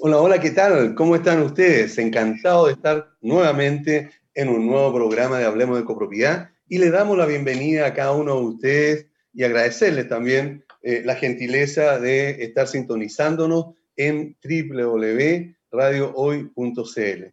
Hola, hola, ¿qué tal? ¿Cómo están ustedes? Encantado de estar nuevamente en un nuevo programa de Hablemos de Copropiedad y le damos la bienvenida a cada uno de ustedes y agradecerles también eh, la gentileza de estar sintonizándonos en www.radiohoy.cl.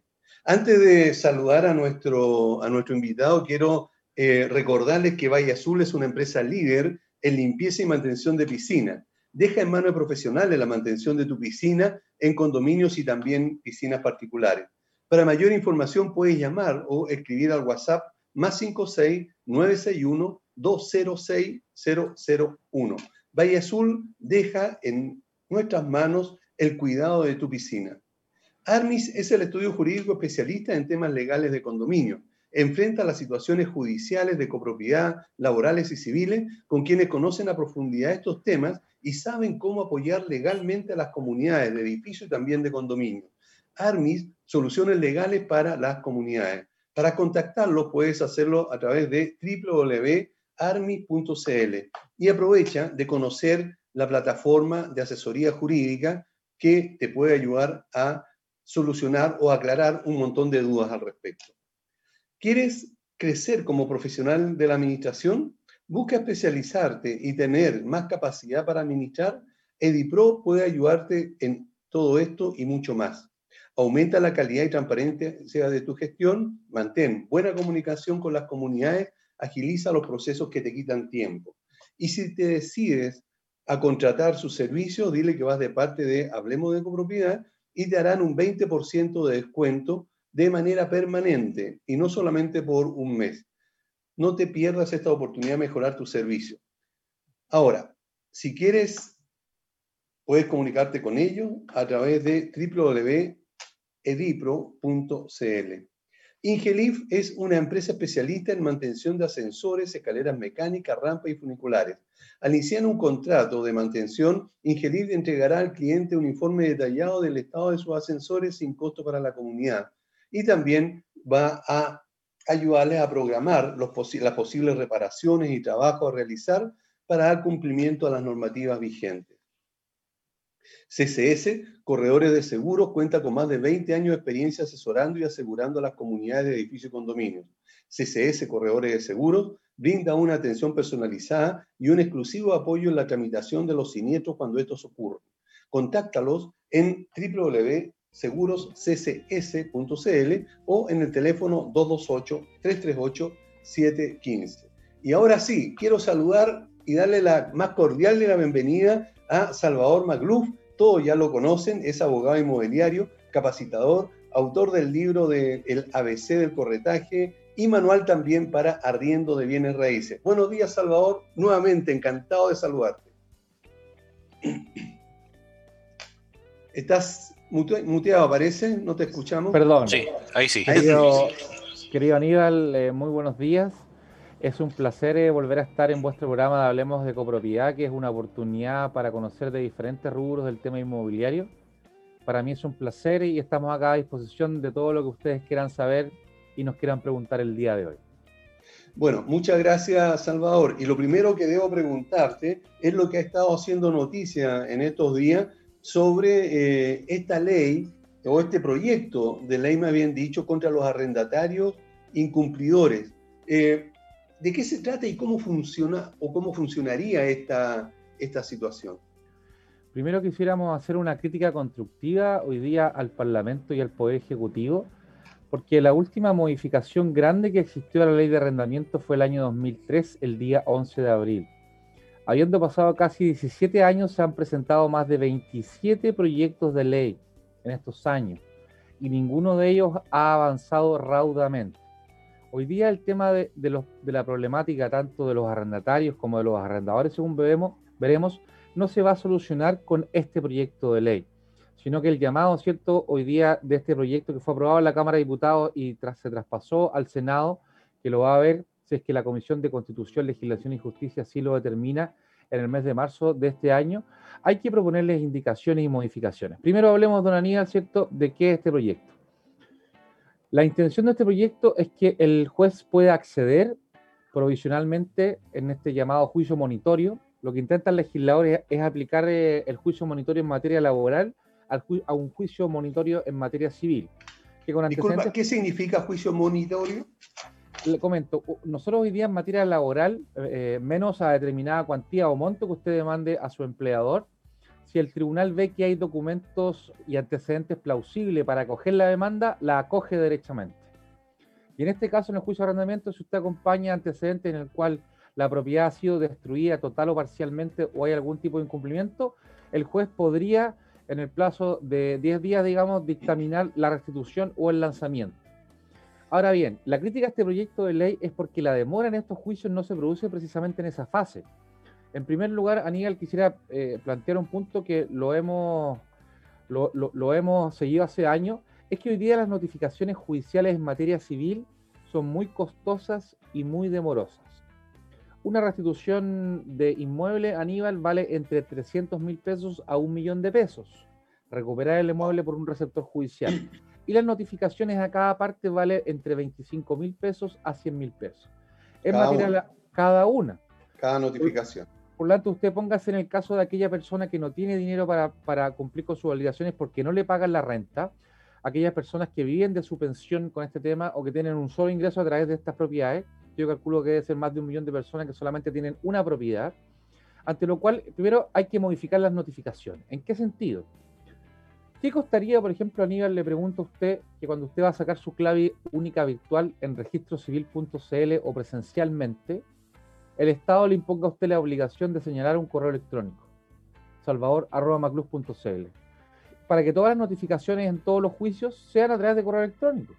Antes de saludar a nuestro, a nuestro invitado, quiero eh, recordarles que Valle Azul es una empresa líder en limpieza y mantención de piscina. Deja en manos de profesionales la mantención de tu piscina en condominios y también piscinas particulares. Para mayor información puedes llamar o escribir al WhatsApp más 56 961 206 001. Valle Azul deja en nuestras manos el cuidado de tu piscina. Armis es el estudio jurídico especialista en temas legales de condominio. Enfrenta las situaciones judiciales de copropiedad, laborales y civiles con quienes conocen a profundidad estos temas y saben cómo apoyar legalmente a las comunidades de edificio y también de condominio. Armis, soluciones legales para las comunidades. Para contactarlo puedes hacerlo a través de www.armis.cl y aprovecha de conocer la plataforma de asesoría jurídica que te puede ayudar a solucionar o aclarar un montón de dudas al respecto. ¿Quieres crecer como profesional de la administración? Busca especializarte y tener más capacidad para administrar. EdiPro puede ayudarte en todo esto y mucho más. Aumenta la calidad y transparencia de tu gestión, mantén buena comunicación con las comunidades, agiliza los procesos que te quitan tiempo. Y si te decides a contratar su servicio, dile que vas de parte de Hablemos de Copropiedad y te harán un 20% de descuento de manera permanente y no solamente por un mes. No te pierdas esta oportunidad de mejorar tu servicio. Ahora, si quieres, puedes comunicarte con ellos a través de www edipro.cl. Ingelif es una empresa especialista en mantención de ascensores, escaleras mecánicas, rampas y funiculares. Al iniciar un contrato de mantención, Ingelif entregará al cliente un informe detallado del estado de sus ascensores sin costo para la comunidad y también va a ayudarles a programar las posibles reparaciones y trabajos a realizar para dar cumplimiento a las normativas vigentes. CCS, Corredores de Seguros, cuenta con más de 20 años de experiencia asesorando y asegurando a las comunidades de edificios y condominios. CCS, Corredores de Seguros, brinda una atención personalizada y un exclusivo apoyo en la tramitación de los siniestros cuando estos ocurren. Contáctalos en www.segurosccs.cl o en el teléfono 228-338-715. Y ahora sí, quiero saludar y darle la más cordial de la bienvenida a Salvador Magluf, todos ya lo conocen, es abogado inmobiliario, capacitador, autor del libro de El ABC del corretaje y manual también para arriendo de bienes raíces. Buenos días, Salvador. Nuevamente, encantado de saludarte. ¿Estás muteado, parece? ¿No te escuchamos? Perdón. Sí, ahí sí. Querido, Aníbal, eh, muy buenos días. Es un placer eh, volver a estar en vuestro programa de Hablemos de Copropiedad, que es una oportunidad para conocer de diferentes rubros del tema inmobiliario. Para mí es un placer y estamos acá a disposición de todo lo que ustedes quieran saber y nos quieran preguntar el día de hoy. Bueno, muchas gracias Salvador. Y lo primero que debo preguntarte es lo que ha estado haciendo noticia en estos días sobre eh, esta ley o este proyecto de ley, me habían dicho, contra los arrendatarios incumplidores. Eh, ¿De qué se trata y cómo funciona o cómo funcionaría esta, esta situación? Primero quisiéramos hacer una crítica constructiva hoy día al Parlamento y al Poder Ejecutivo, porque la última modificación grande que existió a la ley de arrendamiento fue el año 2003, el día 11 de abril. Habiendo pasado casi 17 años, se han presentado más de 27 proyectos de ley en estos años y ninguno de ellos ha avanzado raudamente. Hoy día el tema de, la problemática tanto de los arrendatarios como de los arrendadores, según veremos, no se va a solucionar con este proyecto de ley, sino que el llamado, ¿cierto?, hoy día de este proyecto que fue aprobado en la Cámara de Diputados y se traspasó al Senado, que lo va a ver si es que la Comisión de Constitución, Legislación y Justicia así lo determina en el mes de marzo de este año, hay que proponerles indicaciones y modificaciones. Primero hablemos, don Aníbal, ¿cierto?, de qué es este proyecto. La intención de este proyecto es que el juez pueda acceder provisionalmente en este llamado juicio monitorio. Lo que intenta el legislador es, aplicar eh, el juicio monitorio en materia laboral a un juicio monitorio en materia civil. Disculpa, ¿qué significa juicio monitorio? Le comento, nosotros hoy día en materia laboral, eh, menos a determinada cuantía o monto que usted demande a su empleador, si el tribunal ve que hay documentos y antecedentes plausibles para acoger la demanda, la acoge derechamente. Y en este caso, en el juicio de arrendamiento, si usted acompaña antecedentes en el cual la propiedad ha sido destruida total o parcialmente o hay algún tipo de incumplimiento, el juez podría, en el plazo de 10 días, digamos, dictaminar la restitución o el lanzamiento. Ahora bien, la crítica a este proyecto de ley es porque la demora en estos juicios no se produce precisamente en esa fase. En primer lugar, Aníbal, quisiera eh, plantear un punto que lo hemos, lo hemos seguido hace años, es que hoy día las notificaciones judiciales en materia civil son muy costosas y muy demorosas. Una restitución de inmueble, Aníbal, vale entre 300 mil pesos a un millón de pesos. Recuperar el inmueble por un receptor judicial. Y las notificaciones a cada parte vale entre 25 mil pesos a 100 mil pesos. En cada una. cada una. Cada notificación. Por, lo tanto, usted póngase en el caso de aquella persona que no tiene dinero para, para cumplir con sus obligaciones porque no le pagan la renta aquellas personas que viven de su pensión con este tema o que tienen un solo ingreso a través de estas propiedades. Yo calculo que debe ser más de un millón de personas que solamente tienen una propiedad, ante lo cual primero hay que modificar las notificaciones. ¿En qué sentido? ¿Qué costaría, por ejemplo, Aníbal, le pregunto a usted que cuando usted va a sacar su clave única virtual en registrocivil.cl o presencialmente, el Estado le imponga a usted la obligación de señalar un correo electrónico, salvador.maclus.cl para que todas las notificaciones en todos los juicios sean a través de correo electrónico.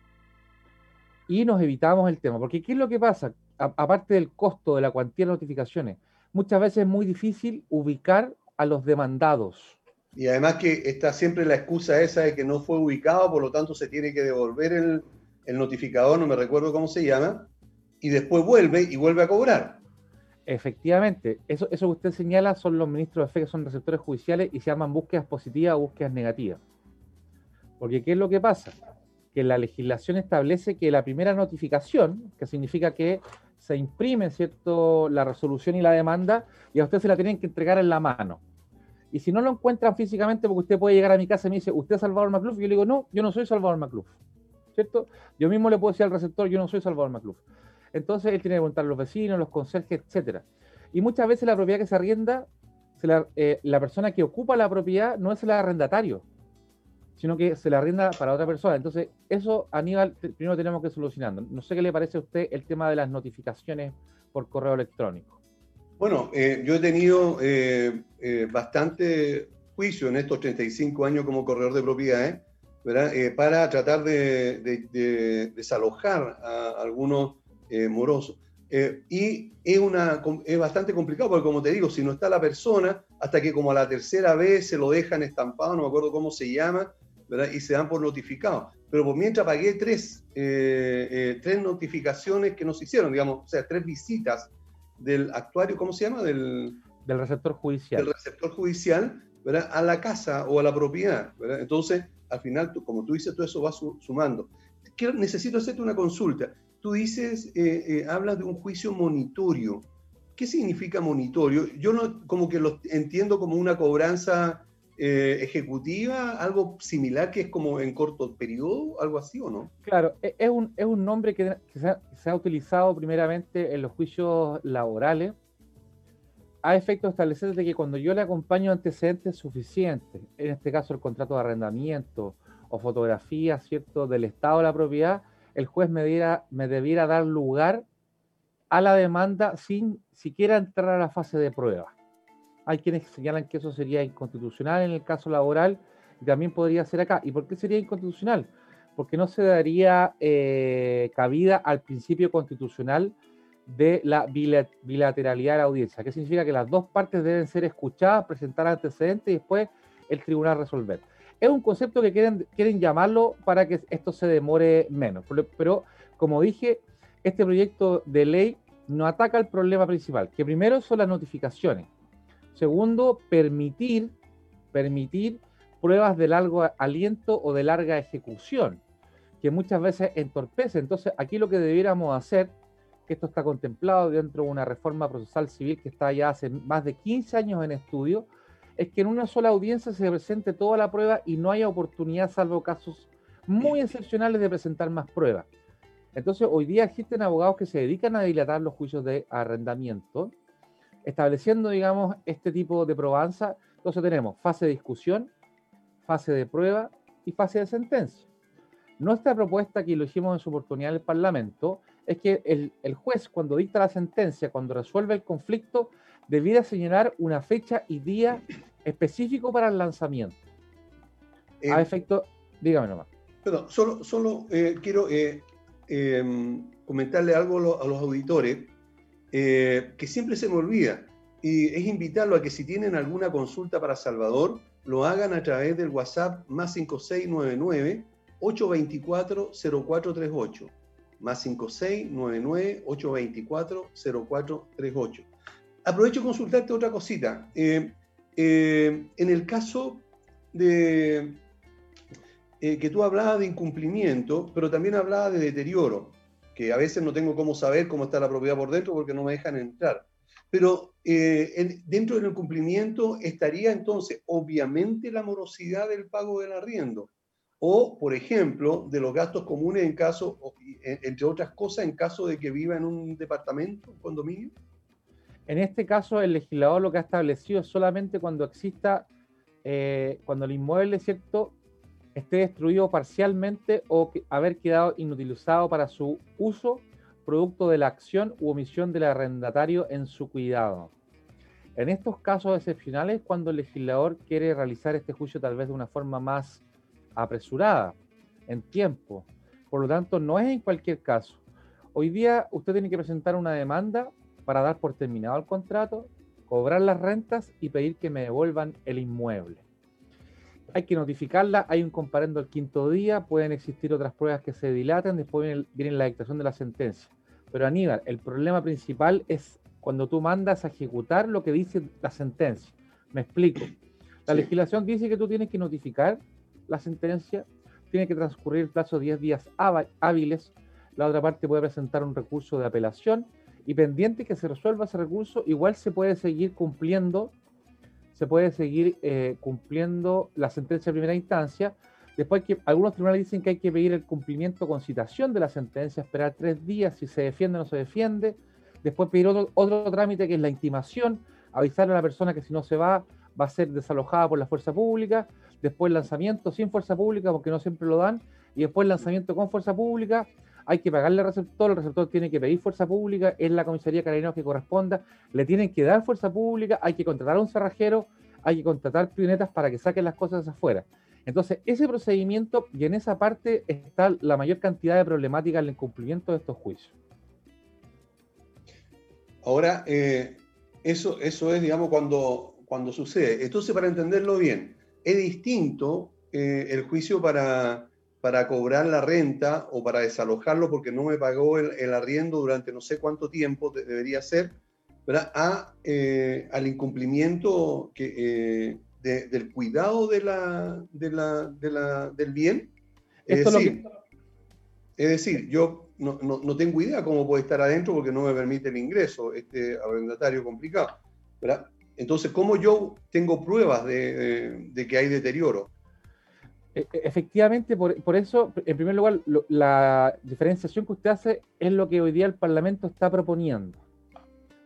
Y nos evitamos el tema, porque ¿qué es lo que pasa? aparte del costo de la cuantía de notificaciones, muchas veces es muy difícil ubicar a los demandados. Y además que está siempre la excusa esa de que no fue ubicado, por lo tanto se tiene que devolver el, el notificador, no me recuerdo cómo se llama, y después vuelve y vuelve a cobrar. Efectivamente, eso, eso que usted señala son los ministros de fe que son receptores judiciales y se llaman búsquedas positivas o búsquedas negativas. Porque ¿qué es lo que pasa? Que la legislación establece que la primera notificación, que significa que se imprime ¿cierto? la resolución y la demanda, y a usted se la tienen que entregar en la mano. Y si no lo encuentran físicamente, porque usted puede llegar a mi casa y me dice, ¿usted es Salvador Macluf? Y yo le digo, no, yo no soy Salvador Macluf. ¿Cierto? Yo mismo le puedo decir al receptor, yo no soy Salvador Macluf. Entonces él tiene que preguntar a los vecinos, los conserjes, etcétera. Y muchas veces la propiedad que se arrienda, eh, la, persona que ocupa la propiedad no es el arrendatario, sino que se la arrienda para otra persona. Entonces, eso, Aníbal, primero tenemos que solucionando. No sé qué le parece a usted el tema de las notificaciones por correo electrónico. Bueno, eh, yo he tenido eh, bastante juicio en estos 35 años como corredor de propiedades, ¿verdad? para tratar de desalojar a algunos eh, moroso. Eh, y es, una, es bastante complicado porque, como te digo, si no está la persona, hasta que como a la tercera vez se lo dejan estampado, no me acuerdo cómo se llama, ¿verdad? y se dan por notificado. Pero por mientras pagué tres, eh, tres notificaciones que nos hicieron, digamos, o sea, tres visitas del actuario, ¿cómo se llama? Del, del receptor judicial. Del receptor judicial, ¿verdad? A la casa o a la propiedad, ¿verdad? Entonces, al final, como tú dices, todo eso va sumando. Quiero, necesito hacerte una consulta tú dices, eh, eh, hablas de un juicio monitorio. ¿Qué significa monitorio? Yo no, como que lo entiendo como una cobranza eh, ejecutiva, algo similar que es como en corto periodo, algo así o no? Claro, e, es un, es un nombre que, se, ha, utilizado primeramente en los juicios laborales a efecto de establecer de que cuando yo le acompaño antecedentes suficientes, en este caso el contrato de arrendamiento o fotografía, ¿cierto?, del estado de la propiedad, el juez me, me debiera dar lugar a la demanda sin siquiera entrar a la fase de prueba. Hay quienes señalan que eso sería inconstitucional en el caso laboral y también podría ser acá. ¿Y por qué sería inconstitucional? Porque no se daría eh, cabida al principio constitucional de la bilateralidad de la audiencia, que significa que las dos partes deben ser escuchadas, presentar antecedentes y después el tribunal resolver es un concepto que quieren, quieren llamarlo para que esto se demore menos. Pero, como dije, este proyecto de ley no ataca el problema principal, que primero son las notificaciones. Segundo, permitir, permitir pruebas de largo aliento o de larga ejecución, que muchas veces entorpece. Entonces, aquí lo que debiéramos hacer, que esto está contemplado dentro de una reforma procesal civil que está ya hace más de 15 años en estudio, es que en una sola audiencia se presente toda la prueba y no haya oportunidad, salvo casos muy excepcionales, de presentar más pruebas. Entonces, hoy día existen abogados que se dedican a dilatar los juicios de arrendamiento, estableciendo, digamos, este tipo de probanza. Entonces tenemos fase de discusión, fase de prueba y fase de sentencia. Nuestra propuesta, que lo hicimos en su oportunidad en el Parlamento, es que el, el juez, cuando dicta la sentencia, cuando resuelve el conflicto, debiera señalar una fecha y día específico para el lanzamiento. a eh, efecto, dígame nomás. Perdón, solo, solo eh, quiero eh, comentarle algo a los auditores que siempre se me olvida. Y es invitarlo a que si tienen alguna consulta para Salvador, lo hagan a través del WhatsApp más 5699 824 0438 más 5699 824 0438 aprovecho de consultarte otra cosita. Eh, eh, en el caso de eh, que tú hablabas de incumplimiento, pero también hablabas de deterioro, que a veces no tengo cómo saber cómo está la propiedad por dentro porque no me dejan entrar. Pero dentro del incumplimiento estaría entonces obviamente la morosidad del pago del arriendo. O, por ejemplo, de los gastos comunes en caso, entre otras cosas, en caso de que viva en un departamento, un condominio. En este caso, el legislador lo que ha establecido es solamente cuando exista, eh, cuando el inmueble, ¿cierto?, esté destruido parcialmente o haber quedado inutilizado para su uso, producto de la acción u omisión del arrendatario en su cuidado. En estos casos excepcionales, cuando el legislador quiere realizar este juicio tal vez de una forma más apresurada, en tiempo. Por lo tanto, no es en cualquier caso. Hoy día usted tiene que presentar una demanda para dar por terminado el contrato, cobrar las rentas y pedir que me devuelvan el inmueble. Hay que notificarla, hay un comparendo el quinto día, pueden existir otras pruebas que se dilaten, después viene, la dictación de la sentencia. Pero Aníbal, el problema principal es cuando tú mandas a ejecutar lo que dice la sentencia. Me explico. La legislación dice que tú tienes que notificar la sentencia, tiene que transcurrir el plazo de 10 días hábiles, la otra parte puede presentar un recurso de apelación y pendiente que se resuelva ese recurso, igual se puede seguir cumpliendo, se puede seguir eh, cumpliendo la sentencia de primera instancia. Después que algunos tribunales dicen que hay que pedir el cumplimiento con citación de la sentencia, esperar tres días si se defiende o no se defiende. Después pedir otro, otro trámite que es la intimación, avisarle a la persona que si no se va, va a ser desalojada por la fuerza pública. Después lanzamiento sin fuerza pública, porque no siempre lo dan. Y después lanzamiento con fuerza pública hay que pagarle al receptor, el receptor tiene que pedir fuerza pública, es la comisaría carabineros que corresponda, le tienen que dar fuerza pública, hay que contratar a un cerrajero, hay que contratar pionetas para que saquen las cosas afuera. Entonces, ese procedimiento y en esa parte está la mayor cantidad de problemática en el incumplimiento de estos juicios. Ahora, eh, eso, eso es, digamos, cuando, cuando sucede. Entonces, para entenderlo bien, es distinto eh, el juicio para para cobrar la renta o para desalojarlo porque no me pagó el, arriendo durante no sé cuánto tiempo debería ser, ¿verdad? A, eh, al incumplimiento que, eh, del cuidado de la, de la, de la, del bien. Es decir, es decir, yo no, no, no, tengo idea cómo puede estar adentro porque no me permite el ingreso, este arrendatario complicado. ¿verdad? Entonces, ¿cómo yo tengo pruebas de, de que hay deterioro? E, e, efectivamente, por, eso, en primer lugar, la diferenciación que usted hace es lo que hoy día el Parlamento está proponiendo.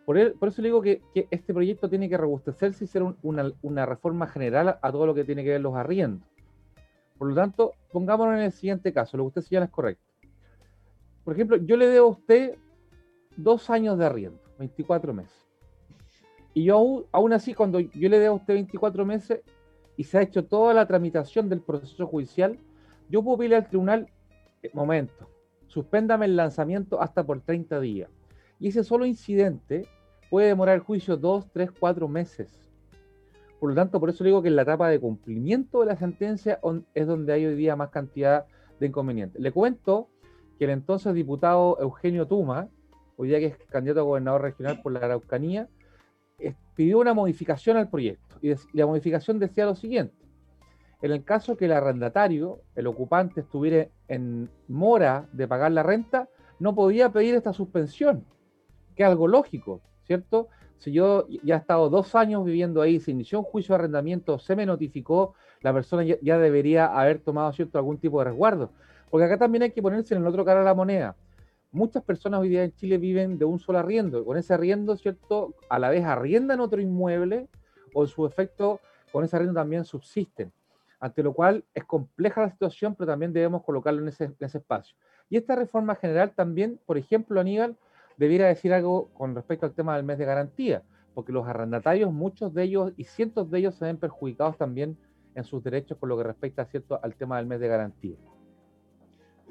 Por, eso le digo que, este proyecto tiene que robustecerse y ser una, reforma general a, todo lo que tiene que ver los arriendos. Por lo tanto, pongámonos en el siguiente caso, lo que usted señala es correcto. Por ejemplo, yo le debo a usted dos años de arriendo, 24 meses. Y yo aún, aún así, cuando yo le debo a usted 24 meses, y se ha hecho toda la tramitación del proceso judicial, yo puedo pedirle al tribunal, eh, momento, suspéndame el lanzamiento hasta por 30 días. Y ese solo incidente puede demorar el juicio dos, tres, cuatro meses. Por lo tanto, por eso digo que en la etapa de cumplimiento de la sentencia es donde hay hoy día más cantidad de inconvenientes. Le cuento que el entonces diputado Eugenio Tuma, hoy día que es candidato a gobernador regional por la Araucanía, pidió una modificación al proyecto. Y la modificación decía lo siguiente. En el caso que el arrendatario, el ocupante, estuviera en mora de pagar la renta, no podía pedir esta suspensión, que es algo lógico, ¿cierto? si yo ya he estado dos años viviendo ahí, se inició un juicio de arrendamiento, se me notificó, la persona ya, debería haber tomado cierto algún tipo de resguardo. Porque acá también hay que ponerse en el otro cara de la moneda. Muchas personas hoy día en Chile viven de un solo arriendo. Con ese arriendo, ¿cierto? A la vez arriendan otro inmueble o en su efecto con ese arriendo también subsisten. Ante lo cual es compleja la situación, pero también debemos colocarlo en ese, espacio. Y esta reforma general también, por ejemplo, Aníbal, debiera decir algo con respecto al tema del mes de garantía, porque los arrendatarios, muchos de ellos y cientos de ellos se ven perjudicados también en sus derechos con lo que respecta ¿cierto? al tema del mes de garantía.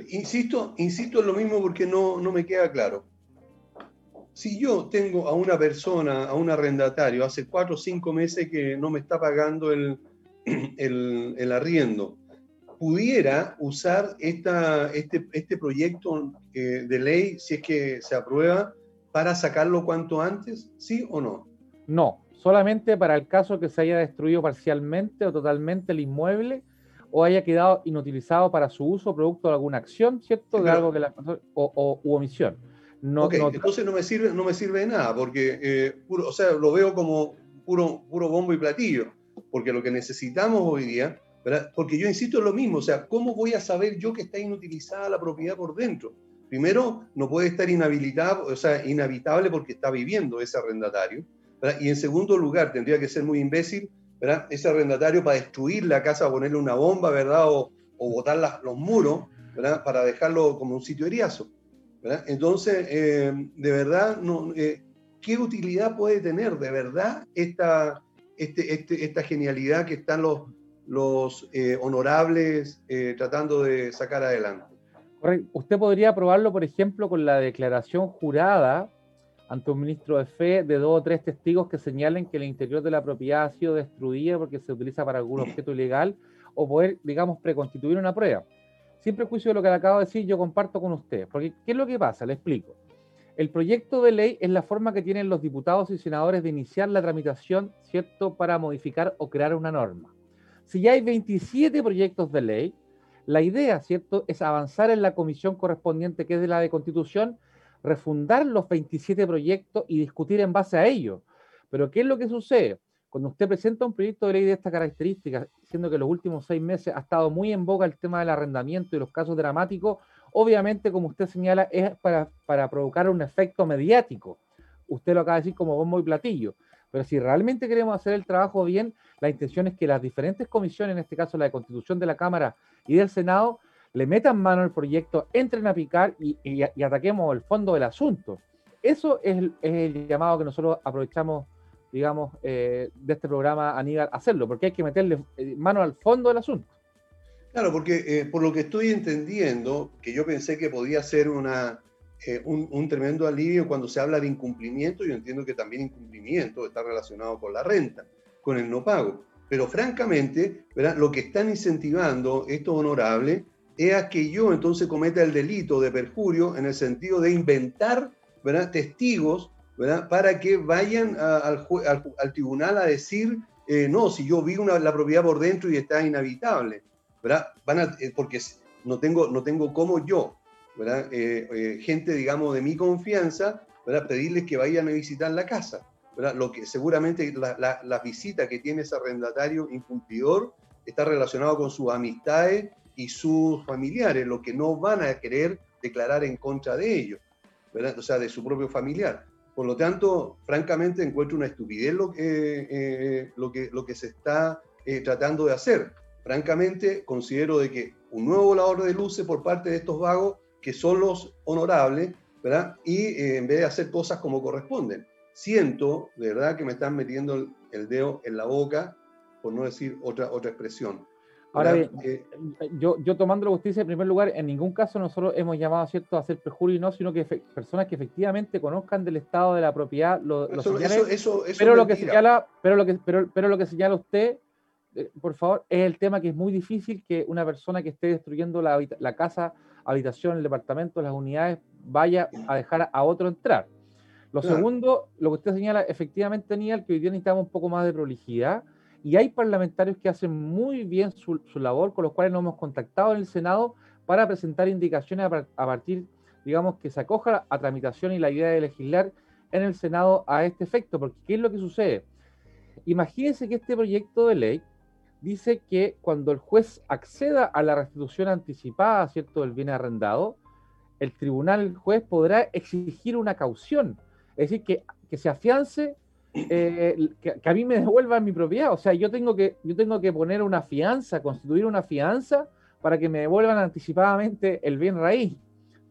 Insisto, insisto en lo mismo porque no, no me queda claro. Si yo tengo a una persona, a un arrendatario, hace cuatro o cinco meses que no me está pagando el, el, el arriendo, pudiera usar esta, este, este proyecto eh, de ley, si es que se aprueba, para sacarlo cuanto antes, ¿sí o no? No, solamente para el caso que se haya destruido parcialmente o totalmente el inmueble o haya quedado inutilizado para su uso producto de alguna acción, ¿cierto? de algo que la o, o u omisión. No, entonces no me sirve, no me sirve de nada, porque eh, puro, o sea, lo veo como puro, puro bombo y platillo, porque lo que necesitamos hoy día, porque yo insisto en lo mismo, o sea, ¿cómo voy a saber yo que está inutilizada la propiedad por dentro? Primero, no puede estar inhabilitado, o sea, inhabitable porque está viviendo ese arrendatario, y en segundo lugar, tendría que ser muy imbécil ese arrendatario para destruir la casa, ponerle una bomba, ¿verdad? O, o botar los muros, ¿verdad? Para dejarlo como un sitio eriazo. ¿verdad? Entonces, eh, de verdad, eh, ¿qué utilidad puede tener de verdad esta, este, este, esta genialidad que están los, los eh, honorables tratando de sacar adelante? Usted podría probarlo, por ejemplo, con la declaración jurada ante un ministro de fe de dos o tres testigos que señalen que el interior de la propiedad ha sido destruida porque se utiliza para algún objeto ilegal o poder, digamos, preconstituir una prueba. Siempre juicio de lo que le acabo de decir, yo comparto con usted. Porque, ¿qué es lo que pasa? Le explico. El proyecto de ley es la forma que tienen los diputados y senadores de iniciar la tramitación, ¿cierto?, para modificar o crear una norma. Si ya hay 27 proyectos de ley, la idea, ¿cierto?, es avanzar en la comisión correspondiente, que es de la de constitución, refundar los 27 proyectos y discutir en base a ellos. Pero ¿qué es lo que sucede? Cuando usted presenta un proyecto de ley de esta característica, siendo que los últimos seis meses ha estado muy en boga el tema del arrendamiento y los casos dramáticos, obviamente, como usted señala, es para, para provocar un efecto mediático. Usted lo acaba de decir como bombo y platillo. Pero si realmente queremos hacer el trabajo bien, la intención es que las diferentes comisiones, en este caso la de Constitución de la Cámara y del Senado, le metan mano al proyecto, entren a picar y, ataquemos el fondo del asunto. Eso es el, llamado que nosotros aprovechamos, digamos, eh, de este programa, Aníbal, hacerlo, porque hay que meterle eh, mano al fondo del asunto. Claro, porque eh, por lo que estoy entendiendo, que yo pensé que podía ser una, un, tremendo alivio cuando se habla de incumplimiento, yo entiendo que también incumplimiento está relacionado con la renta, con el no pago. Pero francamente, lo que están incentivando estos honorables es que yo entonces cometa el delito de perjurio en el sentido de inventar ¿verdad? testigos ¿verdad? para que vayan al, al, tribunal a decir, eh, no, si yo vi una, la propiedad por dentro y está inhabitable, ¿verdad? Van eh, porque no tengo, no tengo como yo, ¿verdad? Eh, gente, digamos, de mi confianza, ¿verdad? pedirles que vayan a visitar la casa. ¿verdad? Lo que seguramente la, la, la visita que tiene ese arrendatario incumplidor está relacionado con sus amistades y sus familiares, lo que no van a querer declarar en contra de ellos, ¿verdad? o sea, de su propio familiar. Por lo tanto, francamente, encuentro una estupidez lo, que, eh, lo, que, lo que se está eh, tratando de hacer. Francamente, considero de que un nuevo volador de luces por parte de estos vagos, que son los honorables, ¿verdad? Y eh, en vez de hacer cosas como corresponden. Siento, de verdad, que me están metiendo el, el dedo en la boca, por no decir otra, otra expresión. Ahora bien, eh, yo, yo tomando la justicia en primer lugar, en ningún caso nosotros hemos llamado ¿cierto? a hacer perjurio y no, sino que personas que efectivamente conozcan del estado de la propiedad lo, pero lo que señala, pero lo que, pero, pero lo que señala usted, eh, por favor, es el tema que es muy difícil que una persona que esté destruyendo la, la casa, habitación, el departamento, las unidades, vaya a dejar a otro entrar. Lo segundo, lo que usted señala, efectivamente, Daniel, que hoy día necesitamos un poco más de prolijidad y hay parlamentarios que hacen muy bien su, labor, con los cuales nos hemos contactado en el Senado para presentar indicaciones a, partir, digamos, que se acoja a tramitación y la idea de legislar en el Senado a este efecto, porque ¿qué es lo que sucede? Imagínense que este proyecto de ley dice que cuando el juez acceda a la restitución anticipada, ¿cierto?, del bien arrendado, el tribunal, el juez podrá exigir una caución, es decir, que, que se afiance, eh, que, a mí me devuelvan mi propiedad, o sea, yo tengo, que, yo tengo que poner una fianza, constituir una fianza para que me devuelvan anticipadamente el bien raíz,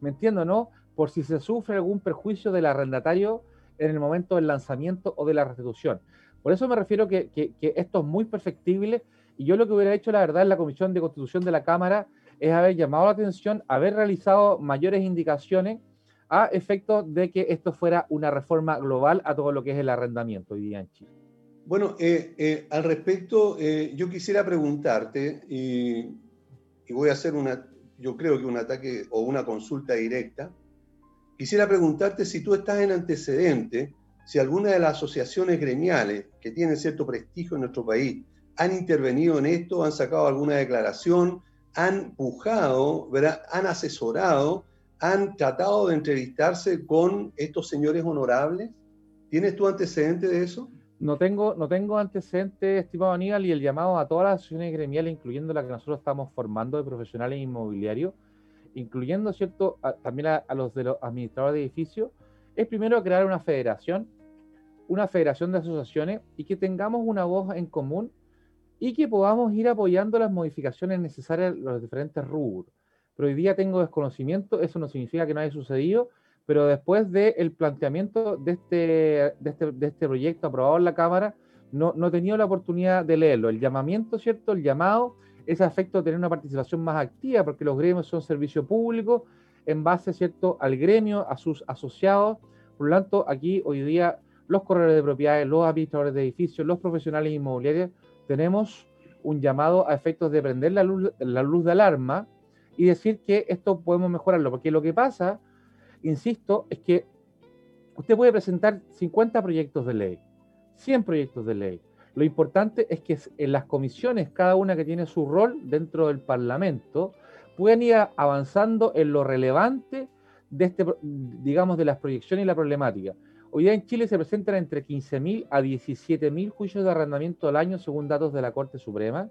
¿me entiendo, no? Por si se sufre algún perjuicio del arrendatario en el momento del lanzamiento o de la restitución. Por eso me refiero que, que, que esto es muy perfectible y yo lo que hubiera hecho, la verdad, en la Comisión de Constitución de la Cámara es haber llamado la atención, haber realizado mayores indicaciones a efectos de que esto fuera una reforma global a todo lo que es el arrendamiento hoy día en Chile. Bueno, eh, eh, al respecto, eh, yo quisiera preguntarte, y, voy a hacer una, yo creo que un ataque o una consulta directa, quisiera preguntarte si tú estás en antecedente, si alguna de las asociaciones gremiales que tienen cierto prestigio en nuestro país han intervenido en esto, han sacado alguna declaración, han pujado, han asesorado, han tratado de entrevistarse con estos señores honorables. ¿Tienes tú antecedente de eso? No tengo, no tengo antecedentes, estimado Aníbal, y el llamado a todas las asociaciones gremiales, incluyendo la que nosotros estamos formando de profesionales inmobiliarios, incluyendo, ¿cierto?, también a, a, los de los administradores de edificios, es primero crear una federación, una federación de asociaciones y que tengamos una voz en común y que podamos ir apoyando las modificaciones necesarias en los diferentes rubros. Pero hoy día tengo desconocimiento, eso no significa que no haya sucedido, pero después del planteamiento de este, este, de, este, proyecto aprobado en la Cámara, no, no he tenido la oportunidad de leerlo. El llamamiento, ¿cierto? El llamado es a efecto de tener una participación más activa, porque los gremios son servicio público en base, ¿cierto?, al gremio, a sus asociados. Por lo tanto, aquí hoy día los corredores de propiedades, los administradores de edificios, los profesionales inmobiliarios tenemos un llamado a efectos de prender la luz, la luz de alarma y decir que esto podemos mejorarlo, porque lo que pasa, insisto, es que usted puede presentar 50 proyectos de ley, 100 proyectos de ley. Lo importante es que en las comisiones, cada una que tiene su rol dentro del Parlamento, puedan ir avanzando en lo relevante de este, digamos, de las proyecciones y la problemática. Hoy día en Chile se presentan entre 15.000 a 17.000 juicios de arrendamiento al año según datos de la Corte Suprema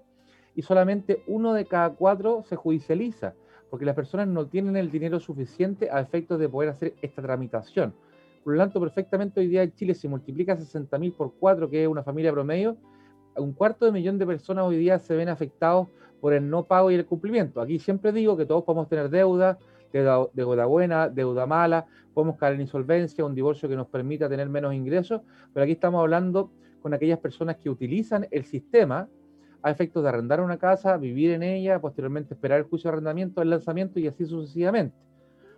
y solamente uno de cada cuatro se judicializa porque las personas no tienen el dinero suficiente a efectos de poder hacer esta tramitación. Por lo tanto, perfectamente hoy día en Chile se multiplica 60.000 por 4, que es una familia promedio, un cuarto de millón de personas hoy día se ven afectados por el no pago y el cumplimiento. Aquí siempre digo que todos podemos tener deuda, deuda, deuda buena, deuda mala, podemos caer en insolvencia, un divorcio que nos permita tener menos ingresos, pero aquí estamos hablando con aquellas personas que utilizan el sistema a efectos de arrendar una casa, vivir en ella, posteriormente esperar el juicio de arrendamiento, el lanzamiento y así sucesivamente.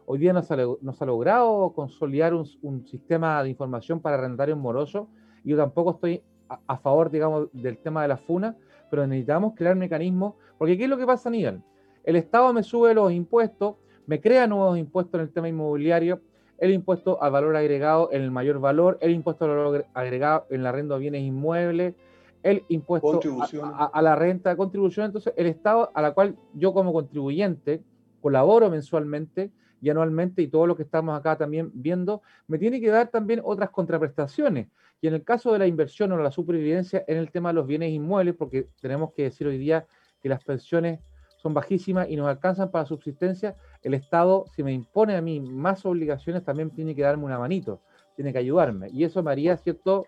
Hoy día nos ha, ha logrado consolidar un, sistema de información para arrendarios morosos y yo tampoco estoy a, a, favor, digamos, del tema de la FUNA, pero necesitamos crear mecanismos, porque ¿qué es lo que pasa, Aníbal? El Estado me sube los impuestos, me crea nuevos impuestos en el tema inmobiliario, el impuesto al valor agregado en el mayor valor, el impuesto al valor agregado en la renta de bienes inmuebles, el impuesto a, a, a, la renta, contribución. Entonces, el Estado a la cual yo como contribuyente colaboro mensualmente y anualmente, y todo lo que estamos acá también viendo, me tiene que dar también otras contraprestaciones. Y en el caso de la inversión o la supervivencia, en el tema de los bienes inmuebles, porque tenemos que decir hoy día que las pensiones son bajísimas y nos alcanzan para subsistencia, el Estado, si me impone a mí más obligaciones, también tiene que darme una manito, tiene que ayudarme. Y eso me haría, ¿cierto?,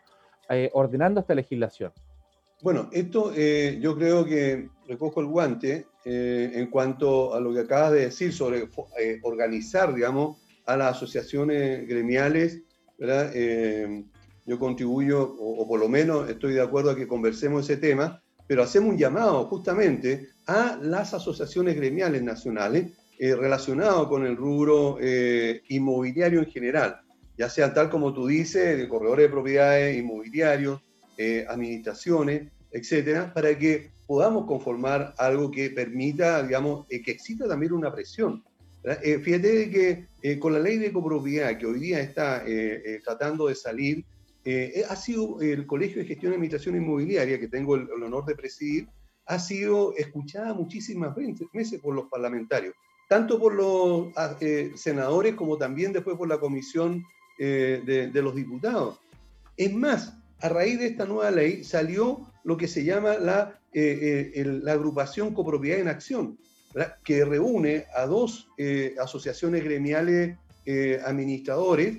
eh, ordenando esta legislación. Bueno, esto eh, yo creo que recojo el guante eh, en cuanto a lo que acabas de decir sobre eh, organizar, digamos, a las asociaciones gremiales, yo contribuyo, o, o por lo menos estoy de acuerdo a que conversemos ese tema, pero hacemos un llamado justamente a las asociaciones gremiales nacionales relacionado con el rubro inmobiliario en general, ya sea tal como tú dices, de corredores de propiedades, inmobiliarios, eh, administraciones, etcétera, para que podamos conformar algo que permita, digamos, que exista también una presión. fíjate de que con la ley de copropiedad que hoy día está tratando de salir, ha sido el Colegio de Gestión y Administración Inmobiliaria, que tengo el, el honor de presidir, ha sido escuchada muchísimas veces por los parlamentarios tanto por los ah, eh, senadores como también después por la Comisión de, los diputados. Es más, a raíz de esta nueva ley salió lo que se llama la, la agrupación copropiedad en acción, que reúne a dos asociaciones gremiales administradores,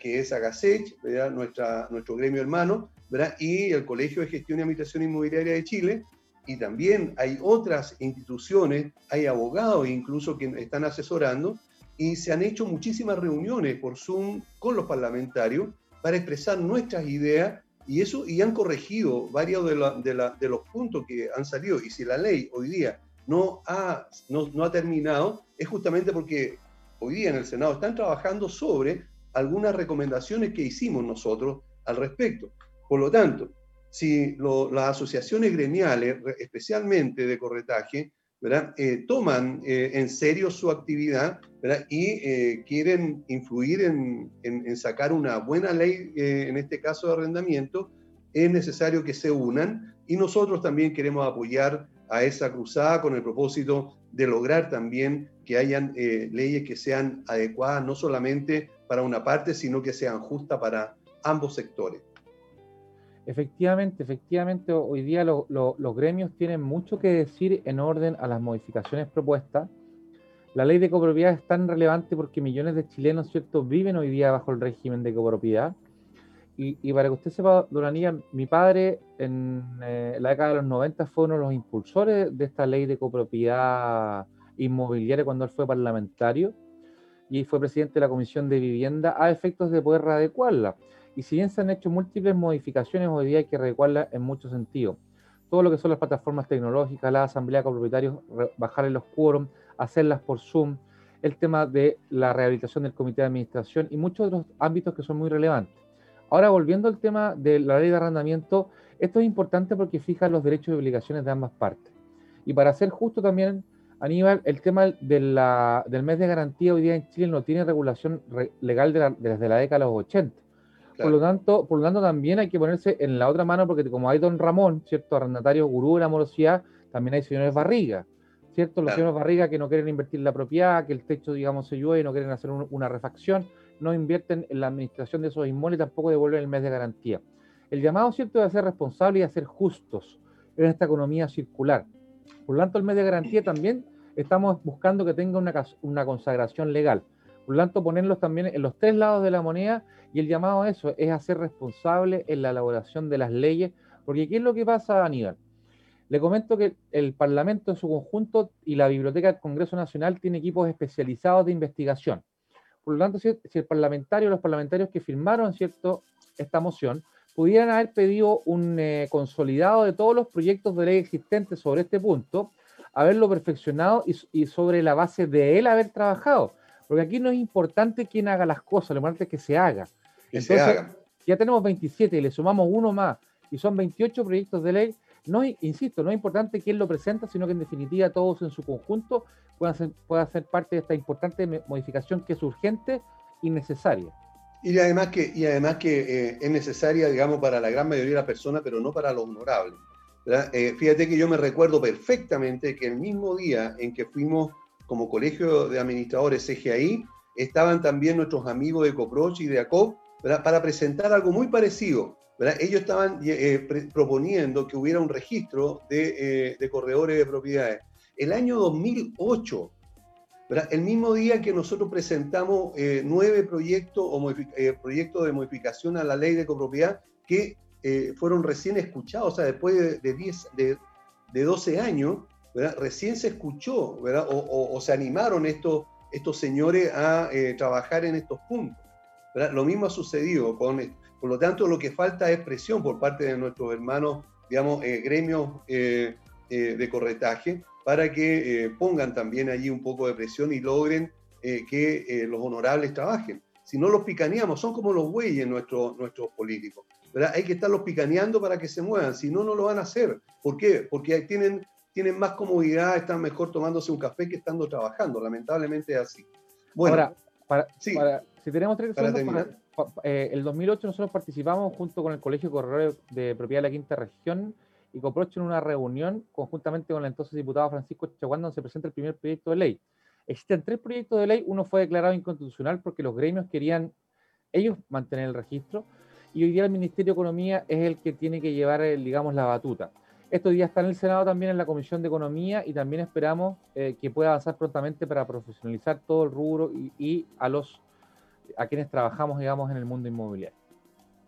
que es AGASECH, Nuestra, nuestro gremio hermano, y el Colegio de Gestión y Administración Inmobiliaria de Chile, y también hay otras instituciones, hay abogados incluso que están asesorando, y se han hecho muchísimas reuniones por Zoom con los parlamentarios para expresar nuestras ideas y eso y han corregido varios de, de, los puntos que han salido. Y si la ley hoy día no ha, no, no ha terminado, es justamente porque hoy día en el Senado están trabajando sobre algunas recomendaciones que hicimos nosotros al respecto. Por lo tanto, si las asociaciones gremiales, especialmente de corretaje, eh, toman eh, en serio su actividad y eh, quieren influir en, en, sacar una buena ley, en este caso de arrendamiento, es necesario que se unan y nosotros también queremos apoyar a esa cruzada con el propósito de lograr también que hayan leyes que sean adecuadas no solamente para una parte, sino que sean justas para ambos sectores. Efectivamente, efectivamente, hoy día los gremios tienen mucho que decir en orden a las modificaciones propuestas. La ley de copropiedad es tan relevante porque millones de chilenos, ¿cierto?, viven hoy día bajo el régimen de copropiedad. Y, para que usted sepa, Duranía, mi padre en eh, la década de los 90 fue uno de los impulsores de esta ley de copropiedad inmobiliaria cuando él fue parlamentario y fue presidente de la Comisión de Vivienda a efectos de poder readecuarla. Y si bien se han hecho múltiples modificaciones, hoy día hay que recuarla en muchos sentidos. Todo lo que son las plataformas tecnológicas, la asamblea de copropietarios, bajarle los quórum, hacerlas por Zoom, el tema de la rehabilitación del comité de administración y muchos otros ámbitos que son muy relevantes. Ahora, volviendo al tema de la ley de arrendamiento, esto es importante porque fija los derechos y obligaciones de ambas partes. Y para ser justo también, Aníbal, el tema del mes de garantía hoy día en Chile no tiene regulación legal desde la década de los 80. Por, lo tanto, por lo tanto, también hay que ponerse en la otra mano, porque como hay don Ramón, ¿cierto? Arrendatario gurú de la morosidad, también hay señores Barriga, ¿cierto? Los señores Barriga que no quieren invertir en la propiedad, que el techo, digamos, se llueve, no quieren hacer una refacción, no invierten en la administración de esos inmuebles y tampoco devuelven el mes de garantía. El llamado, ¿cierto?, es a ser responsable y a ser justos en esta economía circular. Por lo tanto, el mes de garantía también estamos buscando que tenga una, una consagración legal. Por lo tanto, ponerlos también en los tres lados de la moneda y el llamado a eso es a ser responsable en la elaboración de las leyes, porque ¿qué es lo que pasa, Aníbal? Le comento que el Parlamento en su conjunto y la Biblioteca del Congreso Nacional tiene equipos especializados de investigación. Por lo tanto, si, el parlamentario los parlamentarios que firmaron ¿cierto? esta moción pudieran haber pedido un eh, consolidado de todos los proyectos de ley existentes sobre este punto, haberlo perfeccionado y sobre la base de él haber trabajado porque aquí no es importante quién haga las cosas, lo importante es que se haga. Entonces, ya tenemos 27 y le sumamos uno más y son 28 proyectos de ley. No, insisto, no es importante quién lo presenta, sino que en definitiva todos en su conjunto puedan ser, puedan ser parte de esta importante modificación que es urgente y necesaria. Y además que, y además que eh, es necesaria, digamos, para la gran mayoría de las personas, pero no para los honorables. Eh, fíjate que yo me recuerdo perfectamente que el mismo día en que fuimos como colegio de administradores CGI, estaban también nuestros amigos de Coproch y de ACOP para presentar algo muy parecido. Ellos estaban eh, proponiendo que hubiera un registro de, eh, corredores de propiedades. El año 2008, el mismo día que nosotros presentamos eh, nueve proyectos o proyectos de modificación a la ley de copropiedad que fueron recién escuchados, o sea, después de, 10, de, de 12 años, recién se escuchó, O, se animaron estos, estos señores a eh, trabajar en estos puntos. Lo mismo ha sucedido con, por lo tanto, lo que falta es presión por parte de nuestros hermanos, digamos, eh, gremios eh, de corretaje, para que pongan también allí un poco de presión y logren que los honorables trabajen. Si no los picaneamos, son como los bueyes nuestros, nuestros políticos. Hay que estarlos picaneando para que se muevan, si no, no lo van a hacer. ¿Por qué? Porque tienen tienen más comodidad, están mejor tomándose un café que estando trabajando. Lamentablemente es así. Bueno, Ahora, si tenemos tres segundos, eh, el 2008 nosotros participamos junto con el Colegio Corredor de Propiedad de la Quinta Región y Coprocho en una reunión conjuntamente con el entonces diputado Francisco Chaguán, donde se presenta el primer proyecto de ley. Existen tres proyectos de ley, uno fue declarado inconstitucional porque los gremios querían ellos mantener el registro y hoy día el Ministerio de Economía es el que tiene que llevar, digamos, la batuta. Esto ya está en el Senado también en la Comisión de Economía y también esperamos eh, que pueda avanzar prontamente para profesionalizar todo el rubro y, a los a quienes trabajamos, digamos, en el mundo inmobiliario.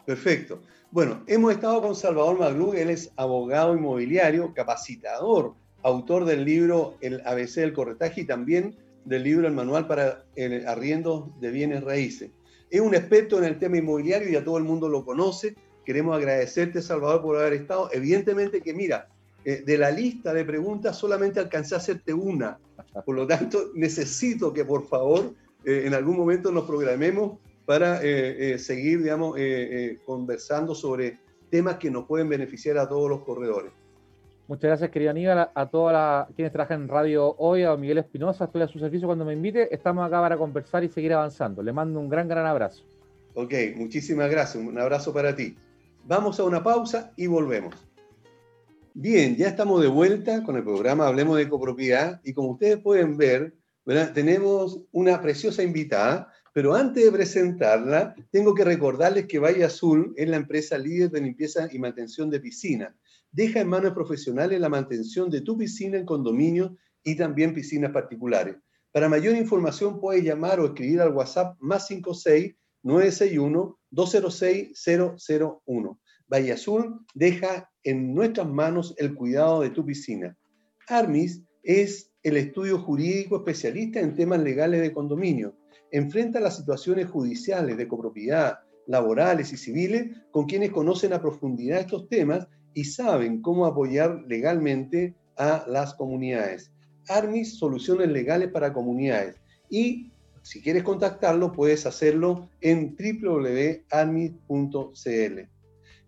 Perfecto. Bueno, hemos estado con Salvador Maglú, él es abogado inmobiliario, capacitador, autor del libro El ABC del corretaje y también del libro El Manual para el Arriendo de Bienes Raíces. Es un experto en el tema inmobiliario y a todo el mundo lo conoce Queremos agradecerte, Salvador, por haber estado. Evidentemente que, mira, eh, de la lista de preguntas solamente alcancé a hacerte una. Por lo tanto, necesito que, por favor, eh, en algún momento nos programemos para eh, seguir, digamos, conversando sobre temas que nos pueden beneficiar a todos los corredores. Muchas gracias, querido Aníbal, a todos quienes trabajan en radio hoy, a Miguel Espinosa, estoy a su servicio cuando me invite. Estamos acá para conversar y seguir avanzando. Le mando un gran, gran abrazo. Ok, muchísimas gracias. Un abrazo para ti. Vamos a una pausa y volvemos. Bien, ya estamos de vuelta con el programa Hablemos de Copropiedad y como ustedes pueden ver, tenemos una preciosa invitada, pero antes de presentarla, tengo que recordarles que Valle Azul es la empresa líder de limpieza y mantención de piscina. Deja en manos profesionales la mantención de tu piscina en condominios y también piscinas particulares. Para mayor información puedes llamar o escribir al WhatsApp más 56 961-206-001. Valle Azul deja en nuestras manos el cuidado de tu piscina. Armis es el estudio jurídico especialista en temas legales de condominio. Enfrenta las situaciones judiciales de copropiedad, laborales y civiles con quienes conocen a profundidad estos temas y saben cómo apoyar legalmente a las comunidades. Armis, soluciones legales para comunidades. Y si quieres contactarlo, puedes hacerlo en www.admit.cl.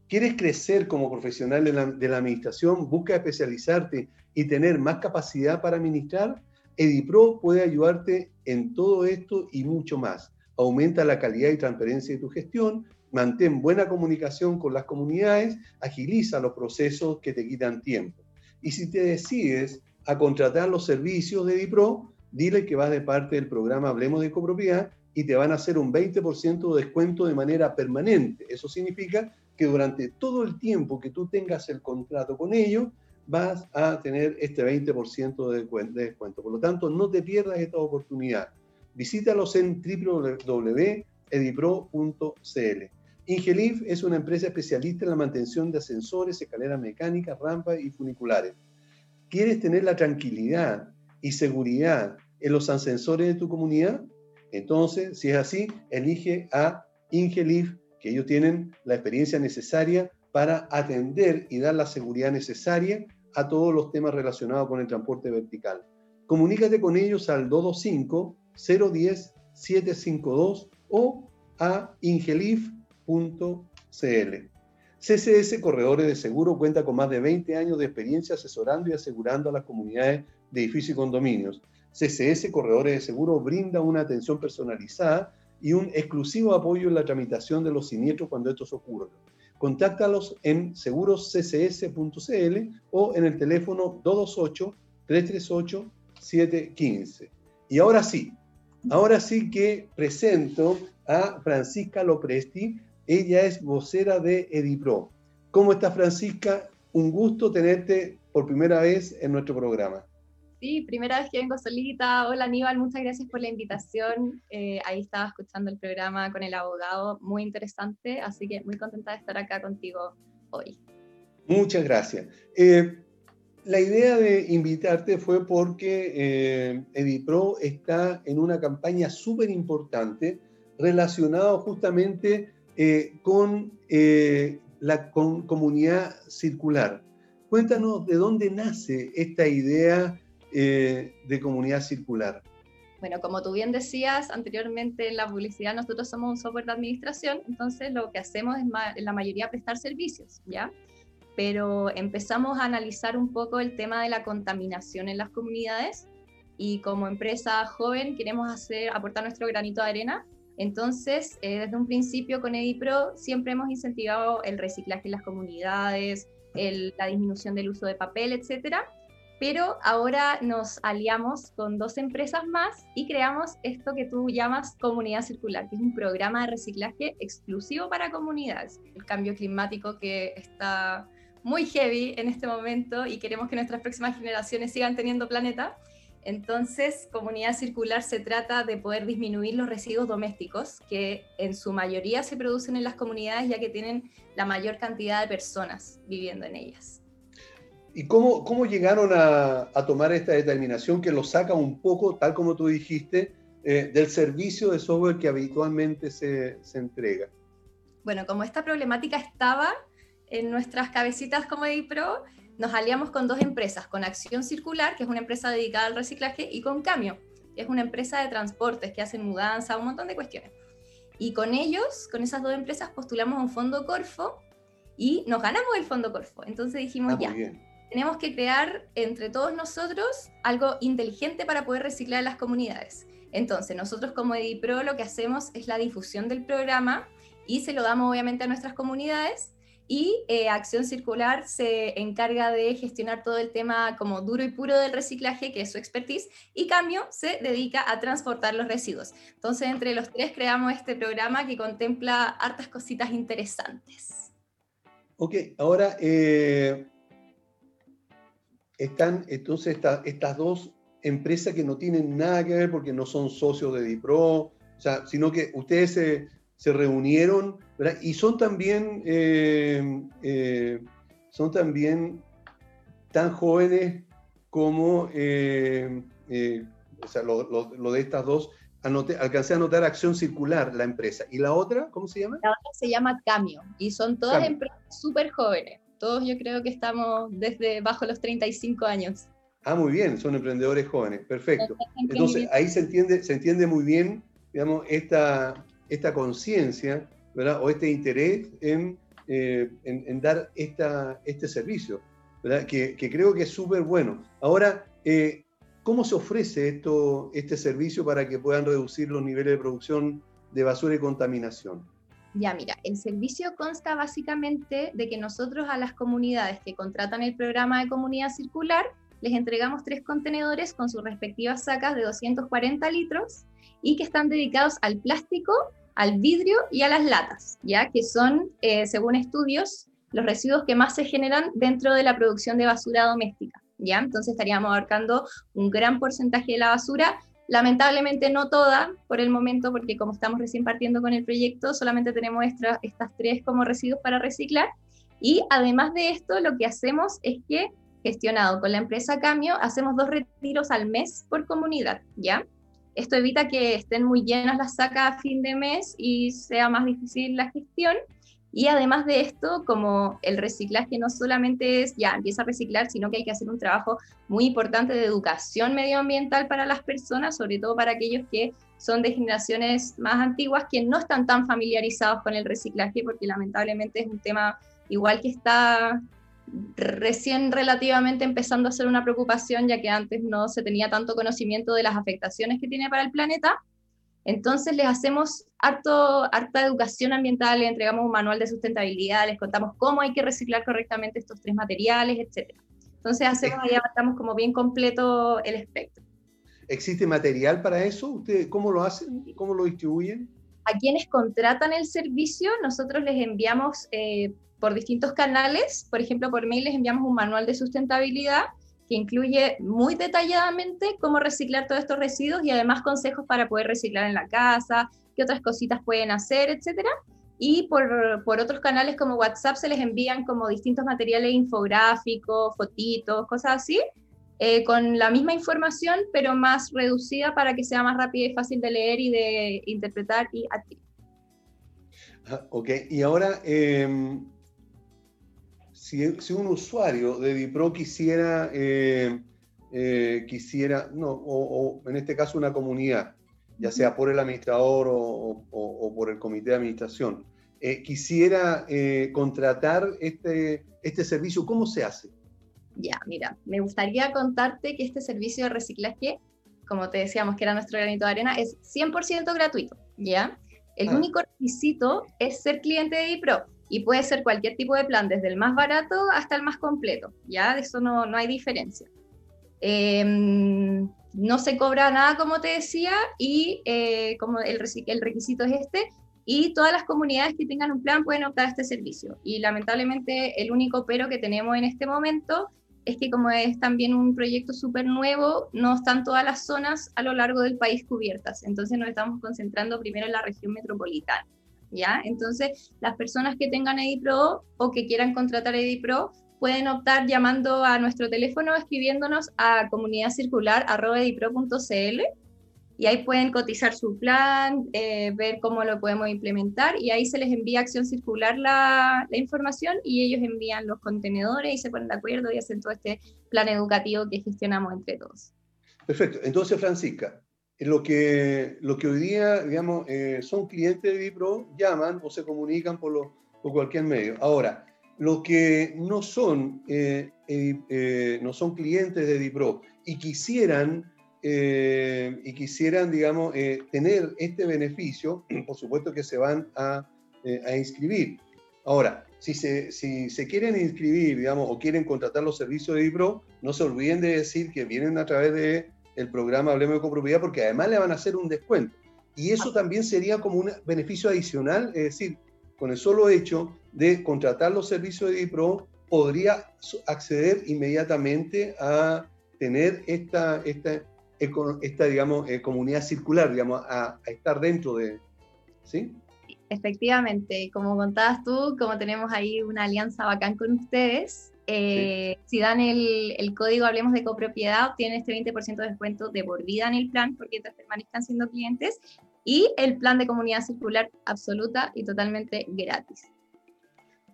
¿Quieres crecer como profesional de la, administración? ¿Busca especializarte y tener más capacidad para administrar? Edipro puede ayudarte en todo esto y mucho más. Aumenta la calidad y transparencia de tu gestión, mantén buena comunicación con las comunidades, agiliza los procesos que te quitan tiempo. Y si te decides a contratar los servicios de Edipro, dile que vas de parte del programa Hablemos de Copropiedad y te van a hacer un 20% de descuento de manera permanente. Eso significa que durante todo el tiempo que tú tengas el contrato con ellos, vas a tener este 20% de descuento. Por lo tanto, no te pierdas esta oportunidad. Visítalos en www.edipro.cl. Ingelif es una empresa especialista en la mantención de ascensores, escaleras mecánicas, rampas y funiculares. ¿Quieres tener la tranquilidad y seguridad en los ascensores de tu comunidad, entonces, si es así, elige a Ingelif, que ellos tienen la experiencia necesaria para atender y dar la seguridad necesaria a todos los temas relacionados con el transporte vertical. Comunícate con ellos al 225-010-752 o a ingelif.cl. CCS Corredores de Seguro cuenta con más de 20 años de experiencia asesorando y asegurando a las comunidades de edificios y condominios. CCS Corredores de Seguro brinda una atención personalizada y un exclusivo apoyo en la tramitación de los siniestros cuando estos ocurren. Contáctalos en segurosccs.cl o en el teléfono 228-338-715. Y ahora sí, ahora sí que presento a Francisca Lopresti, ella es vocera de Edipro. ¿Cómo está Francisca? Un gusto tenerte por primera vez en nuestro programa. Sí, primera vez que vengo solita. Hola Aníbal, muchas gracias por la invitación. Eh, ahí estaba escuchando el programa con el abogado, muy interesante, así que muy contenta de estar acá contigo hoy. Muchas gracias. Eh, la idea de invitarte fue porque eh, Edipro está en una campaña súper importante relacionada justamente con la comunidad circular. Cuéntanos de dónde nace esta idea eh, de comunidad circular. Bueno, como tú bien decías anteriormente en la publicidad, nosotros somos un software de administración, entonces lo que hacemos es en la mayoría prestar servicios, ¿ya? Pero empezamos a analizar un poco el tema de la contaminación en las comunidades y como empresa joven queremos hacer, aportar nuestro granito de arena entonces, eh, desde un principio con EdiPro siempre hemos incentivado el reciclaje en las comunidades, la disminución del uso de papel, etc. pero ahora nos aliamos con dos empresas más y creamos esto que tú llamas Comunidad Circular, que es un programa de reciclaje exclusivo para comunidades. El cambio climático que está muy heavy en este momento y queremos que nuestras próximas generaciones sigan teniendo planeta. Entonces, comunidad circular se trata de poder disminuir los residuos domésticos que en su mayoría se producen en las comunidades ya que tienen la mayor cantidad de personas viviendo en ellas. ¿Y cómo, cómo llegaron a, a, tomar esta determinación que lo saca un poco, tal como tú dijiste, eh, del servicio de software que habitualmente se, se, entrega? Bueno, como esta problemática estaba en nuestras cabecitas como EIPRO, nos aliamos con dos empresas, con Acción Circular, que es una empresa dedicada al reciclaje, y con Camio, que es una empresa de transportes que hacen mudanza, un montón de cuestiones. Y con ellos, con esas dos empresas, postulamos a un fondo Corfo y nos ganamos el fondo Corfo. Entonces dijimos, ah, ya, bien tenemos que crear entre todos nosotros algo inteligente para poder reciclar las comunidades. Entonces, nosotros como EDIPRO lo que hacemos es la difusión del programa y se lo damos obviamente a nuestras comunidades y eh, Acción Circular se encarga de gestionar todo el tema como duro y puro del reciclaje, que es su expertise, y Cambio se dedica a transportar los residuos. Entonces, entre los tres creamos este programa que contempla hartas cositas interesantes. Ok, ahora eh, están entonces estas dos empresas que no tienen nada que ver porque no son socios de DIPRO, o sea, sino que ustedes se, se reunieron y son también, eh, eh, son también tan jóvenes como eh, o sea, lo, lo, de estas dos. Anoté, alcancé a anotar Acción Circular, la empresa. ¿Y la otra, cómo se llama? La otra se llama Camio y son todas empresas súper jóvenes todos yo creo que estamos desde bajo los 35 años. Ah, muy bien, son emprendedores jóvenes, perfecto. Entonces ahí se entiende, se entiende muy bien, digamos, esta, esta conciencia, ¿verdad? O este interés en, eh, en, dar esta, este servicio, ¿verdad? Que, que creo que es súper bueno. Ahora, eh, ¿cómo se ofrece esto, este servicio para que puedan reducir los niveles de producción de basura y contaminación? Ya, mira, el servicio consta básicamente de que nosotros a las comunidades que contratan el programa de comunidad circular les entregamos tres contenedores con sus respectivas sacas de 240 litros y que están dedicados al plástico, al vidrio y a las latas, ya que son, eh, según estudios, los residuos que más se generan dentro de la producción de basura doméstica. ¿ya? Entonces estaríamos abarcando un gran porcentaje de la basura Lamentablemente no toda por el momento, porque como estamos recién partiendo con el proyecto, solamente tenemos estas tres como residuos para reciclar. Y además de esto, lo que hacemos es que, gestionado con la empresa Cambio, hacemos dos retiros al mes por comunidad, ¿ya? Esto evita que estén muy llenas las sacas a fin de mes y sea más difícil la gestión. Y además de esto, como el reciclaje no solamente es ya empieza a reciclar, sino que hay que hacer un trabajo muy importante de educación medioambiental para las personas, sobre todo para aquellos que son de generaciones más antiguas que no están tan familiarizados con el reciclaje, porque lamentablemente es un tema igual que está recién relativamente empezando a ser una preocupación, ya que antes no se tenía tanto conocimiento de las afectaciones que tiene para el planeta. Entonces les hacemos harto, harta educación ambiental, les entregamos un manual de sustentabilidad, les contamos cómo hay que reciclar correctamente estos tres materiales, etc. Entonces hacemos ahí estamos como bien completo el espectro. ¿Existe material para eso? ¿Ustedes cómo lo hacen? ¿Cómo lo distribuyen? A quienes contratan el servicio, nosotros les enviamos eh, por distintos canales, por ejemplo, por mail les enviamos un manual de sustentabilidad que incluye muy detalladamente cómo reciclar todos estos residuos y además consejos para poder reciclar en la casa, qué otras cositas pueden hacer, etcétera. Y por, por, otros canales como WhatsApp se les envían como distintos materiales infográficos, fotitos, cosas así, eh, con la misma información, pero más reducida para que sea más rápida y fácil de leer y de interpretar y adquirir. Ah, ok, y ahora, em, si, un usuario de Dipro quisiera, eh, eh, quisiera no, o, en este caso una comunidad, ya sea por el administrador o, por el comité de administración, eh, quisiera contratar este, este servicio, ¿cómo se hace? Ya, mira, me gustaría contarte que este servicio de reciclaje, como te decíamos que era nuestro granito de arena, es 100% gratuito, ¿ya? El ah. único requisito es ser cliente de Dipro y puede ser cualquier tipo de plan, desde el más barato hasta el más completo, ¿ya? De eso no, no hay diferencia. Em, no se cobra nada, como te decía, y eh, como el, el requisito es este, y todas las comunidades que tengan un plan pueden optar a este servicio. Y lamentablemente el único pero que tenemos en este momento es que como es también un proyecto súper nuevo, no están todas las zonas a lo largo del país cubiertas. Entonces nos estamos concentrando primero en la región metropolitana. ¿Ya? Entonces, las personas que tengan EDIPRO o que quieran contratar EDIPRO pueden optar llamando a nuestro teléfono, escribiéndonos a comunidadcircular.edipro.cl y ahí pueden cotizar su plan, eh, ver cómo lo podemos implementar y ahí se les envía Acción Circular la, la, información y ellos envían los contenedores y se ponen de acuerdo y hacen todo este plan educativo que gestionamos entre todos. Perfecto. Entonces, Francisca, lo que, lo que hoy día, digamos, eh, son clientes de Vipro, llaman o se comunican por, lo, por cualquier medio. Ahora, los que no son, eh, no son clientes de Vipro y quisieran eh, y quisieran, digamos, eh, tener este beneficio, por supuesto que se van a, eh, a inscribir. Ahora, si se, si se, quieren inscribir, digamos, o quieren contratar los servicios de IPRO, no se olviden de decir que vienen a través del el programa Hablemos de Copropiedad, porque además le van a hacer un descuento. Y eso también sería como un beneficio adicional, es decir, con el solo hecho de contratar los servicios de IPRO, podría acceder inmediatamente a tener esta, esta, esta, digamos, eh, comunidad circular, digamos, a, estar dentro de, ¿sí? Efectivamente, como contabas tú, como tenemos ahí una alianza bacán con ustedes, eh, si dan el, el, código Hablemos de Copropiedad, obtienen este 20% de descuento de por vida en el plan, porque permanezcan siendo clientes, y el plan de comunidad circular absoluta y totalmente gratis.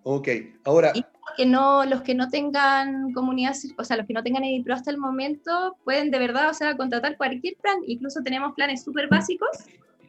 Ok, ahora que no, los que no tengan comunidad, o sea, los que no tengan EDIPRO hasta el momento, pueden de verdad, o sea, contratar cualquier plan. Incluso tenemos planes súper básicos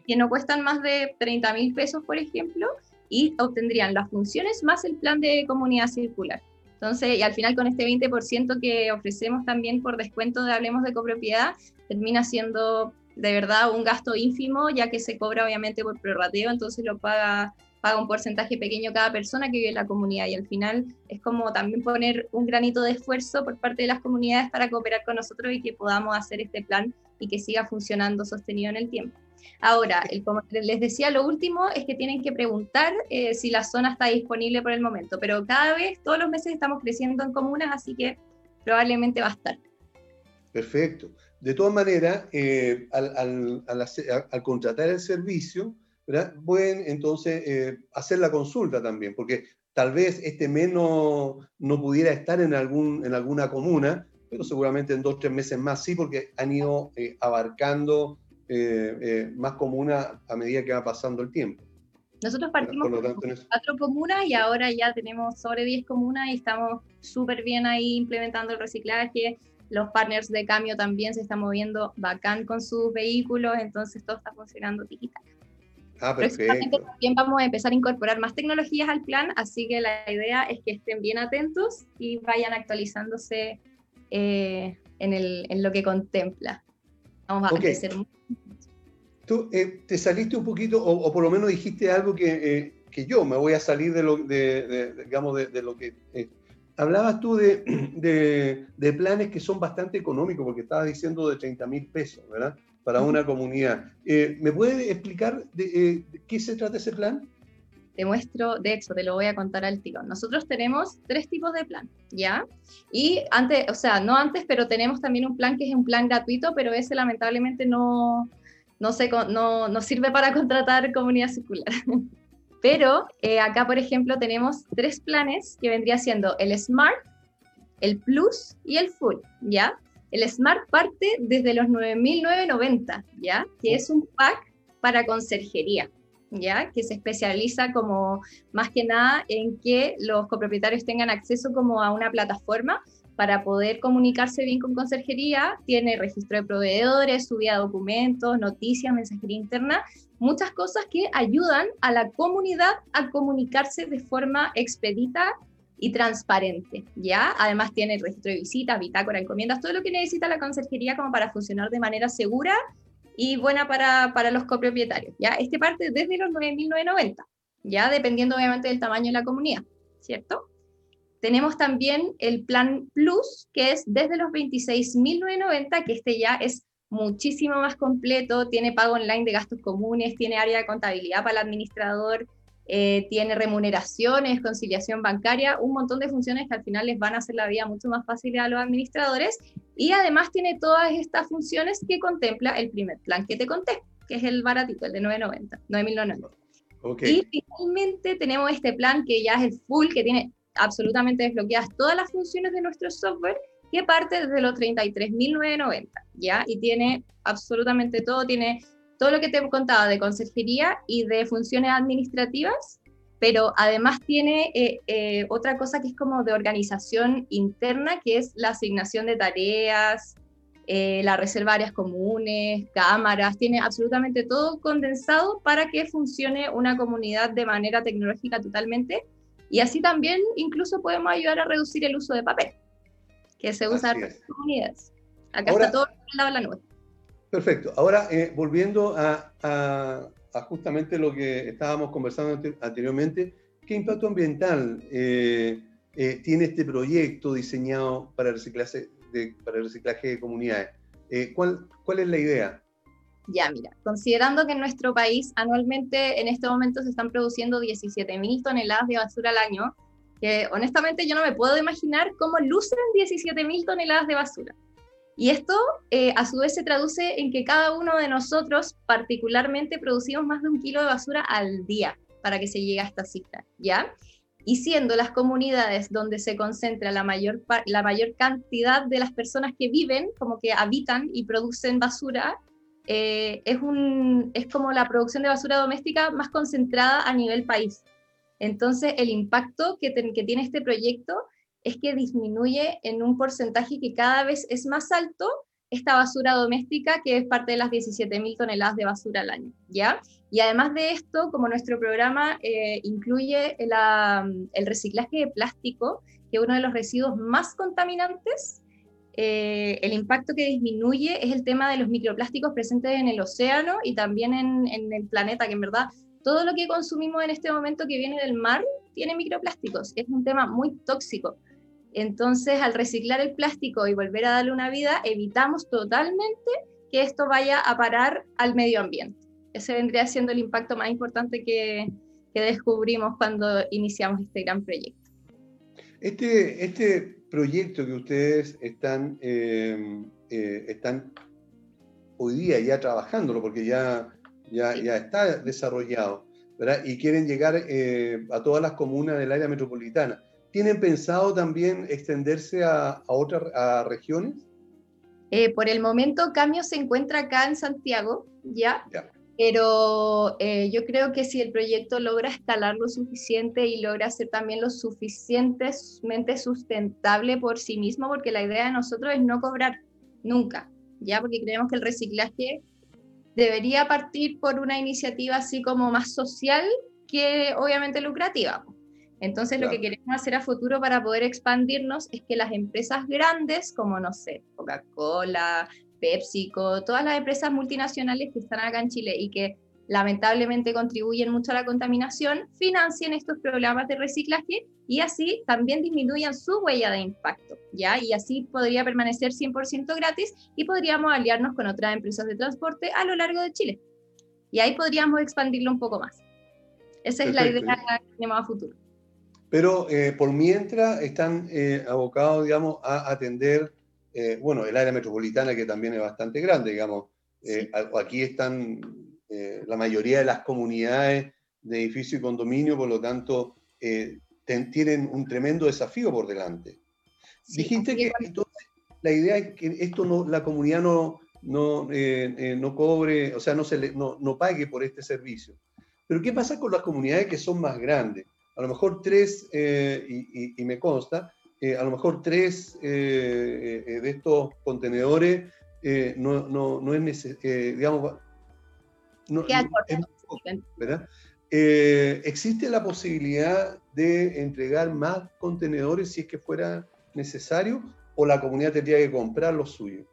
que no cuestan más de 30 mil pesos, por ejemplo, y obtendrían las funciones más el plan de comunidad circular. Entonces, y al final con este 20% que ofrecemos también por descuento de Hablemos de Copropiedad, termina siendo de verdad un gasto ínfimo, ya que se cobra obviamente por prorrateo, entonces lo paga paga un porcentaje pequeño cada persona que vive en la comunidad y al final es como también poner un granito de esfuerzo por parte de las comunidades para cooperar con nosotros y que podamos hacer este plan y que siga funcionando sostenido en el tiempo. Ahora, como les decía, lo último es que tienen que preguntar eh, si la zona está disponible por el momento, pero cada vez, todos los meses estamos creciendo en comunas, así que probablemente va a estar. Perfecto. De todas maneras, eh, al, contratar el servicio, pueden entonces eh, hacer la consulta también, porque tal vez este mes no, pudiera estar en, algún, en alguna comuna, pero seguramente en dos o tres meses más sí, porque han ido abarcando eh, más comunas a medida que va pasando el tiempo. Nosotros partimos con cuatro comunas y ahora ya tenemos sobre 10 comunas y estamos súper bien ahí implementando el reciclaje. Los partners de cambio también se están moviendo bacán con sus vehículos, entonces todo está funcionando digital. Ah, perfecto. También vamos a empezar a incorporar más tecnologías al plan, así que la idea es que estén bien atentos y vayan actualizándose eh, en, el, en, lo que contempla. Vamos a crecer mucho. Tú eh, te saliste un poquito, o, por lo menos dijiste algo que, eh, que, yo me voy a salir de lo, de, digamos, de, lo que... hablabas tú de, de, planes que son bastante económicos, porque estabas diciendo de 30 mil pesos, ¿verdad? para una comunidad. Eh, ¿Me puede explicar eh, de, qué se trata ese plan? Te muestro, de hecho, te lo voy a contar al tiro. Nosotros tenemos tres tipos de plan, ¿ya? Y antes, o sea, no antes, pero tenemos también un plan que es un plan gratuito, pero ese lamentablemente no, no, se, no, no sirve para contratar comunidad circular. Pero eh, acá, por ejemplo, tenemos tres planes que vendría siendo el Smart, el Plus y el Full, ¿ya? El Smart parte desde los 9.990, ¿ya? Que es un pack para conserjería, ¿ya? Que se especializa como más que nada en que los copropietarios tengan acceso como a una plataforma para poder comunicarse bien con conserjería, tiene registro de proveedores, subida de documentos, noticias, mensajería interna, muchas cosas que ayudan a la comunidad a comunicarse de forma expedita y transparente, ¿ya? Además tiene registro de visitas, bitácora, encomiendas, todo lo que necesita la conserjería como para funcionar de manera segura y buena para, para los copropietarios, ¿ya? Este parte desde los 9.990, ¿ya? Dependiendo obviamente del tamaño de la comunidad, ¿cierto? tenemos también el plan Plus, que es desde los 26.990, que este ya es muchísimo más completo, tiene pago online de gastos comunes, tiene área de contabilidad para el administrador, eh, tiene remuneraciones, conciliación bancaria, un montón de funciones que al final les van a hacer la vida mucho más fácil a los administradores y además tiene todas estas funciones que contempla el primer plan que te conté, que es el baratito, el de 990, 9.990. Okay. Y finalmente tenemos este plan que ya es el full, que tiene absolutamente desbloqueadas todas las funciones de nuestro software que parte desde los 33.990, ¿ya? Y tiene absolutamente todo, tiene todo lo que te he contado de consejería y de funciones administrativas, pero además tiene eh, eh, otra cosa que es como de organización interna, que es la asignación de tareas, eh, la reserva de áreas comunes, cámaras, tiene absolutamente todo condensado para que funcione una comunidad de manera tecnológica totalmente y así también incluso podemos ayudar a reducir el uso de papel, que se usa en las comunidades. Acá está todo lado de la nube. Perfecto. Ahora, eh, volviendo a, justamente lo que estábamos conversando anteriormente, ¿qué impacto ambiental eh, eh, tiene este proyecto diseñado para, reciclaje de, para el reciclaje de comunidades? ¿cuál, ¿Cuál es la idea? Ya, mira, considerando que en nuestro país anualmente en este momento se están produciendo 17.000 toneladas de basura al año, que honestamente yo no me puedo imaginar cómo lucen 17.000 toneladas de basura. Y esto eh, a su vez se traduce en que cada uno de nosotros particularmente producimos más de un kilo de basura al día para que se llegue a esta cifra, ¿ya? Y siendo las comunidades donde se concentra la mayor, la mayor cantidad de las personas que viven, como que habitan y producen basura, eh, es, un, es como la producción de basura doméstica más concentrada a nivel país. Entonces, el impacto que, que tiene este proyecto es que disminuye en un porcentaje que cada vez es más alto esta basura doméstica, que es parte de las 17.000 toneladas de basura al año, ¿ya? Y además de esto, como nuestro programa eh, incluye el reciclaje de plástico, que es uno de los residuos más contaminantes, eh, el impacto que disminuye es el tema de los microplásticos presentes en el océano y también en, el planeta, que en verdad todo lo que consumimos en este momento que viene del mar tiene microplásticos. Es un tema muy tóxico. Entonces, al reciclar el plástico y volver a darle una vida, evitamos totalmente que esto vaya a parar al medio ambiente. Ese vendría siendo el impacto más importante que, que descubrimos cuando iniciamos este gran proyecto. Este, este proyecto que ustedes están, em, eh, están hoy día ya trabajándolo, porque ya, ya, ya está desarrollado, ¿verdad? Y quieren llegar eh, a todas las comunas del área metropolitana. ¿Tienen pensado también extenderse a, a otras regiones? Eh, por el momento, Cambio se encuentra acá en Santiago, ¿ya? ya. Pero eh, yo creo que si el proyecto logra escalar lo suficiente y logra ser también lo suficientemente sustentable por sí mismo, porque la idea de nosotros es no cobrar nunca, ya porque creemos que el reciclaje debería partir por una iniciativa así como más social que obviamente lucrativa. Entonces lo que queremos hacer a futuro para poder expandirnos es que las empresas grandes, como no sé, Coca-Cola, PepsiCo, todas las empresas multinacionales que están acá en Chile y que lamentablemente contribuyen mucho a la contaminación, financien estos programas de reciclaje y así también disminuyan su huella de impacto, ¿ya? Y así podría permanecer 100% gratis y podríamos aliarnos con otras empresas de transporte a lo largo de Chile. Y ahí podríamos expandirlo un poco más. Esa es la idea que tenemos a futuro. Pero eh, por mientras están eh, abocados, digamos, a atender eh, bueno, el área metropolitana que también es bastante grande, digamos. Eh, aquí están eh, la mayoría de las comunidades de edificio y condominio, por lo tanto, tienen un tremendo desafío por delante. Dijiste que la idea es que esto no, la comunidad no, no, no cobre, o sea, no, se no, no pague por este servicio. Pero ¿qué pasa con las comunidades que son más grandes? A lo mejor tres, y, y, me consta, eh, a lo mejor tres eh, eh, de estos contenedores no, no, no, es necesario, digamos, no, ¿verdad? ¿Existe la posibilidad de entregar más contenedores si es que fuera necesario o la comunidad tendría que comprar los suyos?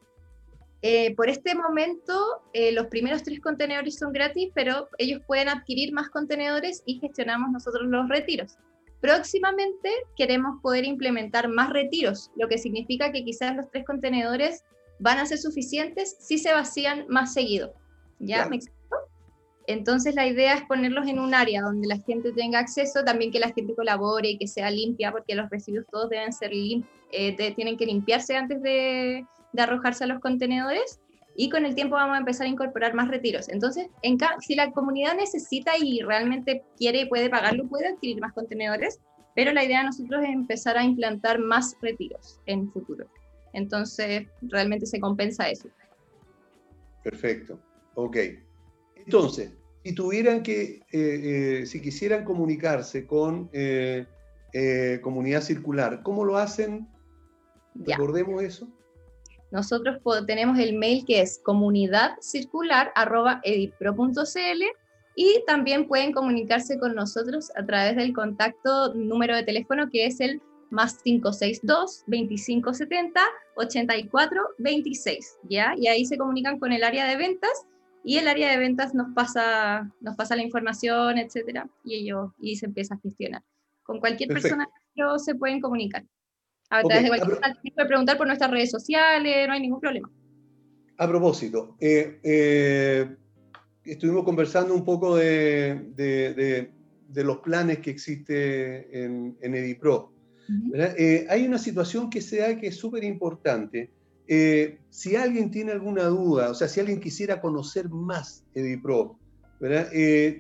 Por este momento, los primeros tres contenedores son gratis, pero ellos pueden adquirir más contenedores y gestionamos nosotros los retiros próximamente queremos poder implementar más retiros, lo que significa que quizás los tres contenedores van a ser suficientes si se vacían más seguido. ¿Ya? ¿Me explico? Entonces la idea es ponerlos en un área donde la gente tenga acceso, también que la gente colabore y que sea limpia, porque los residuos todos deben ser eh, tienen que limpiarse antes de, de, arrojarse a los contenedores. Y con el tiempo vamos a empezar a incorporar más retiros. Entonces, en si la comunidad necesita y realmente quiere y puede pagarlo, puede adquirir más contenedores, pero la idea de nosotros es empezar a implantar más retiros en futuro. Entonces, realmente se compensa eso. Perfecto. Ok. Entonces, si tuvieran que, eh, eh, si quisieran comunicarse con eh, comunidad circular, ¿cómo lo hacen? Recordemos eso. Nosotros tenemos el mail que es comunidadcircular.edipro.cl y también pueden comunicarse con nosotros a través del contacto número de teléfono que es el más 562 2570 84 26, ¿ya? Y ahí se comunican con el área de ventas y el área de ventas nos pasa, nos pasa la información, etcétera, y ellos, y se empieza a gestionar. Con cualquier persona se pueden comunicar. A través de cualquier puede preguntar por nuestras redes sociales, no hay ningún problema. A propósito, eh, eh, estuvimos conversando un poco de, de, de, los planes que existe en, en Edipro. Eh, hay una situación que se da que es súper importante si alguien tiene alguna duda, o sea, si alguien quisiera conocer más EDIPRO,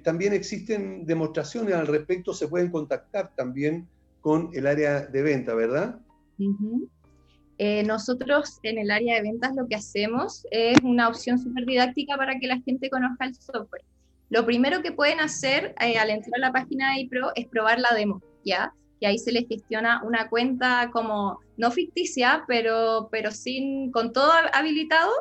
también existen demostraciones al respecto, se pueden contactar también con el área de venta, ¿verdad? Eh, nosotros en el área de ventas lo que hacemos es una opción súper didáctica para que la gente conozca el software. Lo primero que pueden hacer al entrar a la página de EDIPRO es probar la demo, ¿ya? y ahí se les gestiona una cuenta como no ficticia, pero, pero sin, con todo habilitado,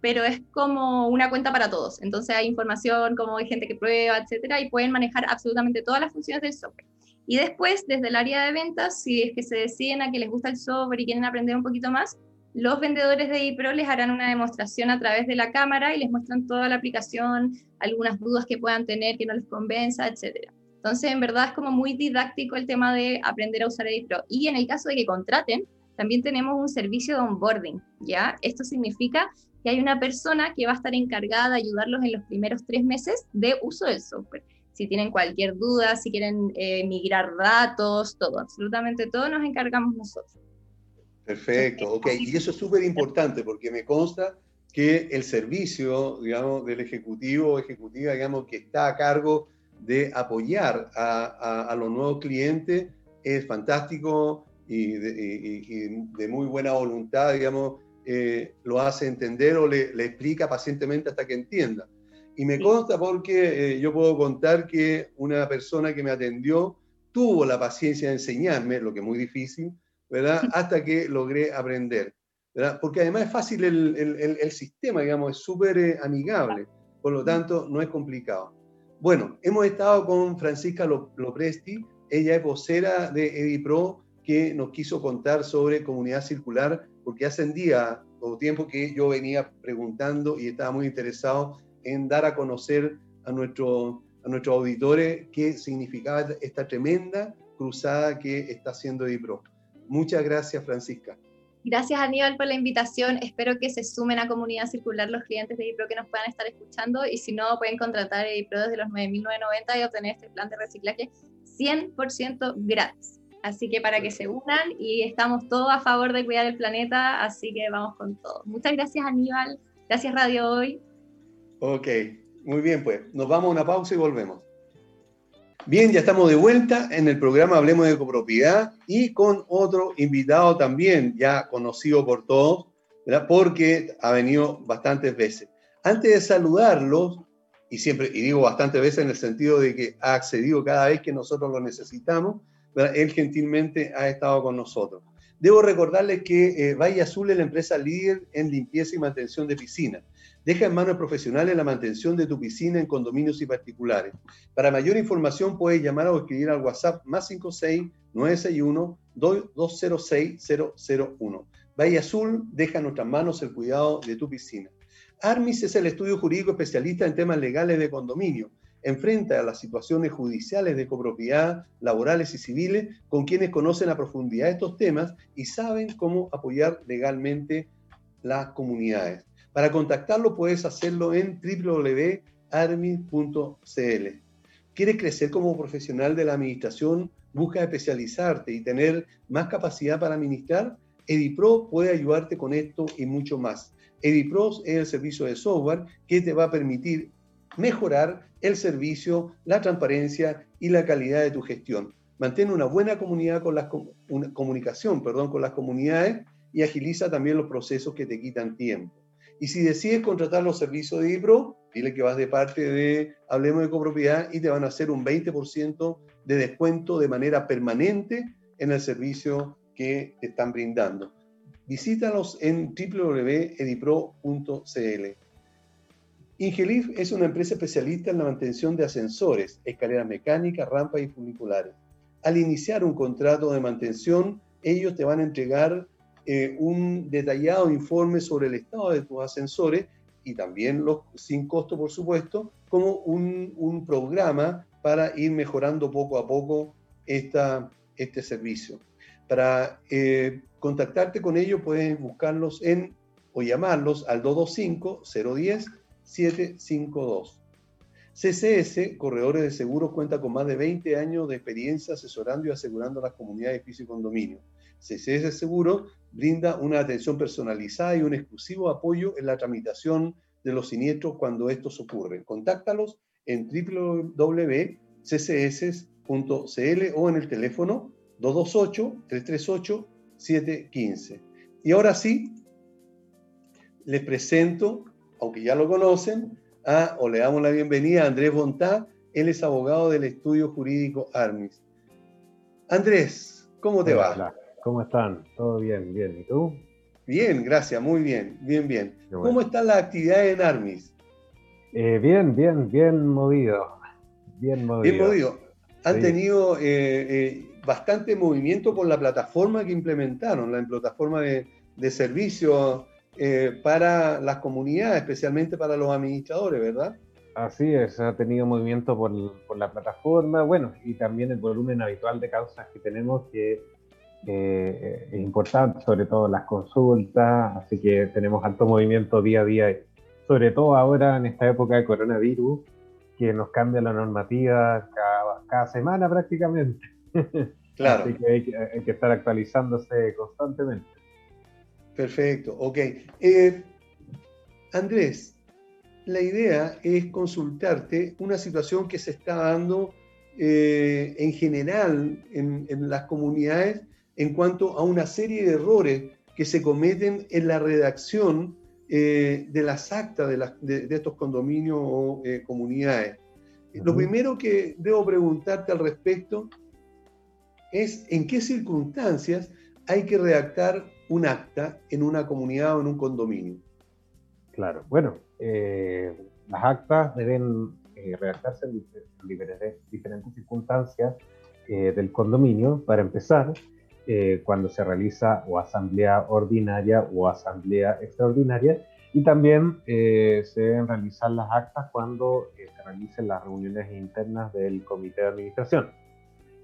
pero es como una cuenta para todos. Entonces hay información, como hay gente que prueba, etcétera, y pueden manejar absolutamente todas las funciones del software. Y después, desde el área de ventas, si es que se deciden a que les gusta el software y quieren aprender un poquito más, los vendedores de iPro les harán una demostración a través de la cámara y les muestran toda la aplicación, algunas dudas que puedan tener que no les convenza, etcétera. Entonces, en verdad es como muy didáctico el tema de aprender a usar EditPro. Y en el caso de que contraten, también tenemos un servicio de onboarding, ¿ya? Esto significa que hay una persona que va a estar encargada de ayudarlos en los primeros tres meses de uso del software. Si tienen cualquier duda, si quieren eh, migrar datos, todo, absolutamente todo nos encargamos nosotros. Perfecto, ok. Y eso es súper importante porque me consta que el servicio, digamos, del ejecutivo o ejecutiva, digamos, que está a cargo de apoyar a, los nuevos clientes es fantástico y de, muy buena voluntad, digamos, eh, lo hace entender o le, explica pacientemente hasta que entienda. Y me consta porque eh, yo puedo contar que una persona que me atendió tuvo la paciencia de enseñarme, lo que es muy difícil, ¿verdad? Hasta que logré aprender, ¿verdad? Porque además es fácil el, el, sistema, digamos, es súper eh, amigable, por lo tanto no es complicado. Bueno, hemos estado con Francisca Lopresti, ella es vocera de EDIPRO, que nos quiso contar sobre comunidad circular, porque hace un día o tiempo que yo venía preguntando y estaba muy interesado en dar a conocer a, nuestro, a nuestros auditores qué significaba esta tremenda cruzada que está haciendo EDIPRO. Muchas gracias, Francisca. Gracias Aníbal por la invitación. Espero que se sumen a Comunidad Circular los clientes de IPRO que nos puedan estar escuchando y si no, pueden contratar IPRO desde los 9.990 y obtener este plan de reciclaje 100% gratis. Así que para que se unan y estamos todos a favor de cuidar el planeta, así que vamos con todo. Muchas gracias Aníbal. Gracias Radio Hoy. Ok, muy bien pues. Nos vamos a una pausa y volvemos. Bien, ya estamos de vuelta en el programa Hablemos de Copropiedad y con otro invitado también ya conocido por todos, porque ha venido bastantes veces. Antes de saludarlos, y siempre, y digo bastantes veces en el sentido de que ha accedido cada vez que nosotros lo necesitamos, él gentilmente ha estado con nosotros. Debo recordarles que eh, Azul es la empresa líder en limpieza y mantención de piscinas. Deja en manos profesionales la mantención de tu piscina en condominios y particulares. Para mayor información puedes llamar o escribir al WhatsApp más 56 961 206 001. Valle Azul deja en nuestras manos el cuidado de tu piscina. Armis es el estudio jurídico especialista en temas legales de condominio. Enfrenta a las situaciones judiciales de copropiedad, laborales y civiles con quienes conocen a profundidad estos temas y saben cómo apoyar legalmente las comunidades. Para contactarlo puedes hacerlo en www.armi.cl. ¿Quieres crecer como profesional de la administración? ¿Busca especializarte y tener más capacidad para administrar? Edipro puede ayudarte con esto y mucho más. Edipro es el servicio de software que te va a permitir mejorar el servicio, la transparencia y la calidad de tu gestión. Mantén una buena comunidad con las, comunicación perdón, con las comunidades y agiliza también los procesos que te quitan tiempo. Y si decides contratar los servicios de Edipro, dile que vas de parte de Hablemos de Copropiedad y te van a hacer un 20% de descuento de manera permanente en el servicio que te están brindando. Visítalos en www.edipro.cl. Ingelif es una empresa especialista en la mantención de ascensores, escaleras mecánicas, rampas y funiculares. Al iniciar un contrato de mantención, ellos te van a entregar eh, un detallado informe sobre el estado de tus ascensores y también los, sin costo, por supuesto, como un, programa para ir mejorando poco a poco esta, este servicio. Para eh, contactarte con ellos puedes buscarlos en o llamarlos al 225-010-752. CCS, Corredores de Seguros, cuenta con más de 20 años de experiencia asesorando y asegurando a las comunidades de y condominio. CCS Seguro brinda una atención personalizada y un exclusivo apoyo en la tramitación de los siniestros cuando estos ocurren. Contáctalos en www.ccs.cl o en el teléfono 228-338-715. Y ahora sí, les presento, aunque ya lo conocen, a, o le damos la bienvenida a Andrés Bontá. Él es abogado del estudio jurídico ARMIS. Andrés, ¿cómo te va? ¿Cómo están? ¿Todo bien? Bien. ¿Y tú? Bien, gracias, muy bien, bien, bien. ¿Cómo están las actividades en Armis? Eh, bien, bien, bien movido. Bien movido. Bien movido. Han tenido eh, eh, bastante movimiento con la plataforma que implementaron, la plataforma de, de servicios para las comunidades, especialmente para los administradores, ¿verdad? Así es, ha tenido movimiento por, por, la plataforma, bueno, y también el volumen habitual de causas que tenemos que eh, es importante, sobre todo las consultas, así que tenemos alto movimiento día a día, sobre todo ahora en esta época de coronavirus, que nos cambia la normativa cada, semana prácticamente. Claro. Así que hay, que estar actualizándose constantemente. Perfecto, ok. Eh, Andrés, la idea es consultarte una situación que se está dando eh, en general en, en, las comunidades en cuanto a una serie de errores que se cometen en la redacción eh, de las actas de, estos condominios o eh, comunidades. Lo primero que debo preguntarte al respecto es en qué circunstancias hay que redactar un acta en una comunidad o en un condominio. Claro, bueno, eh, las actas deben redactarse en diferentes circunstancias del condominio, para empezar, eh, cuando se realiza o asamblea ordinaria o asamblea extraordinaria y también eh, se deben realizar las actas cuando eh, se realicen las reuniones internas del comité de administración.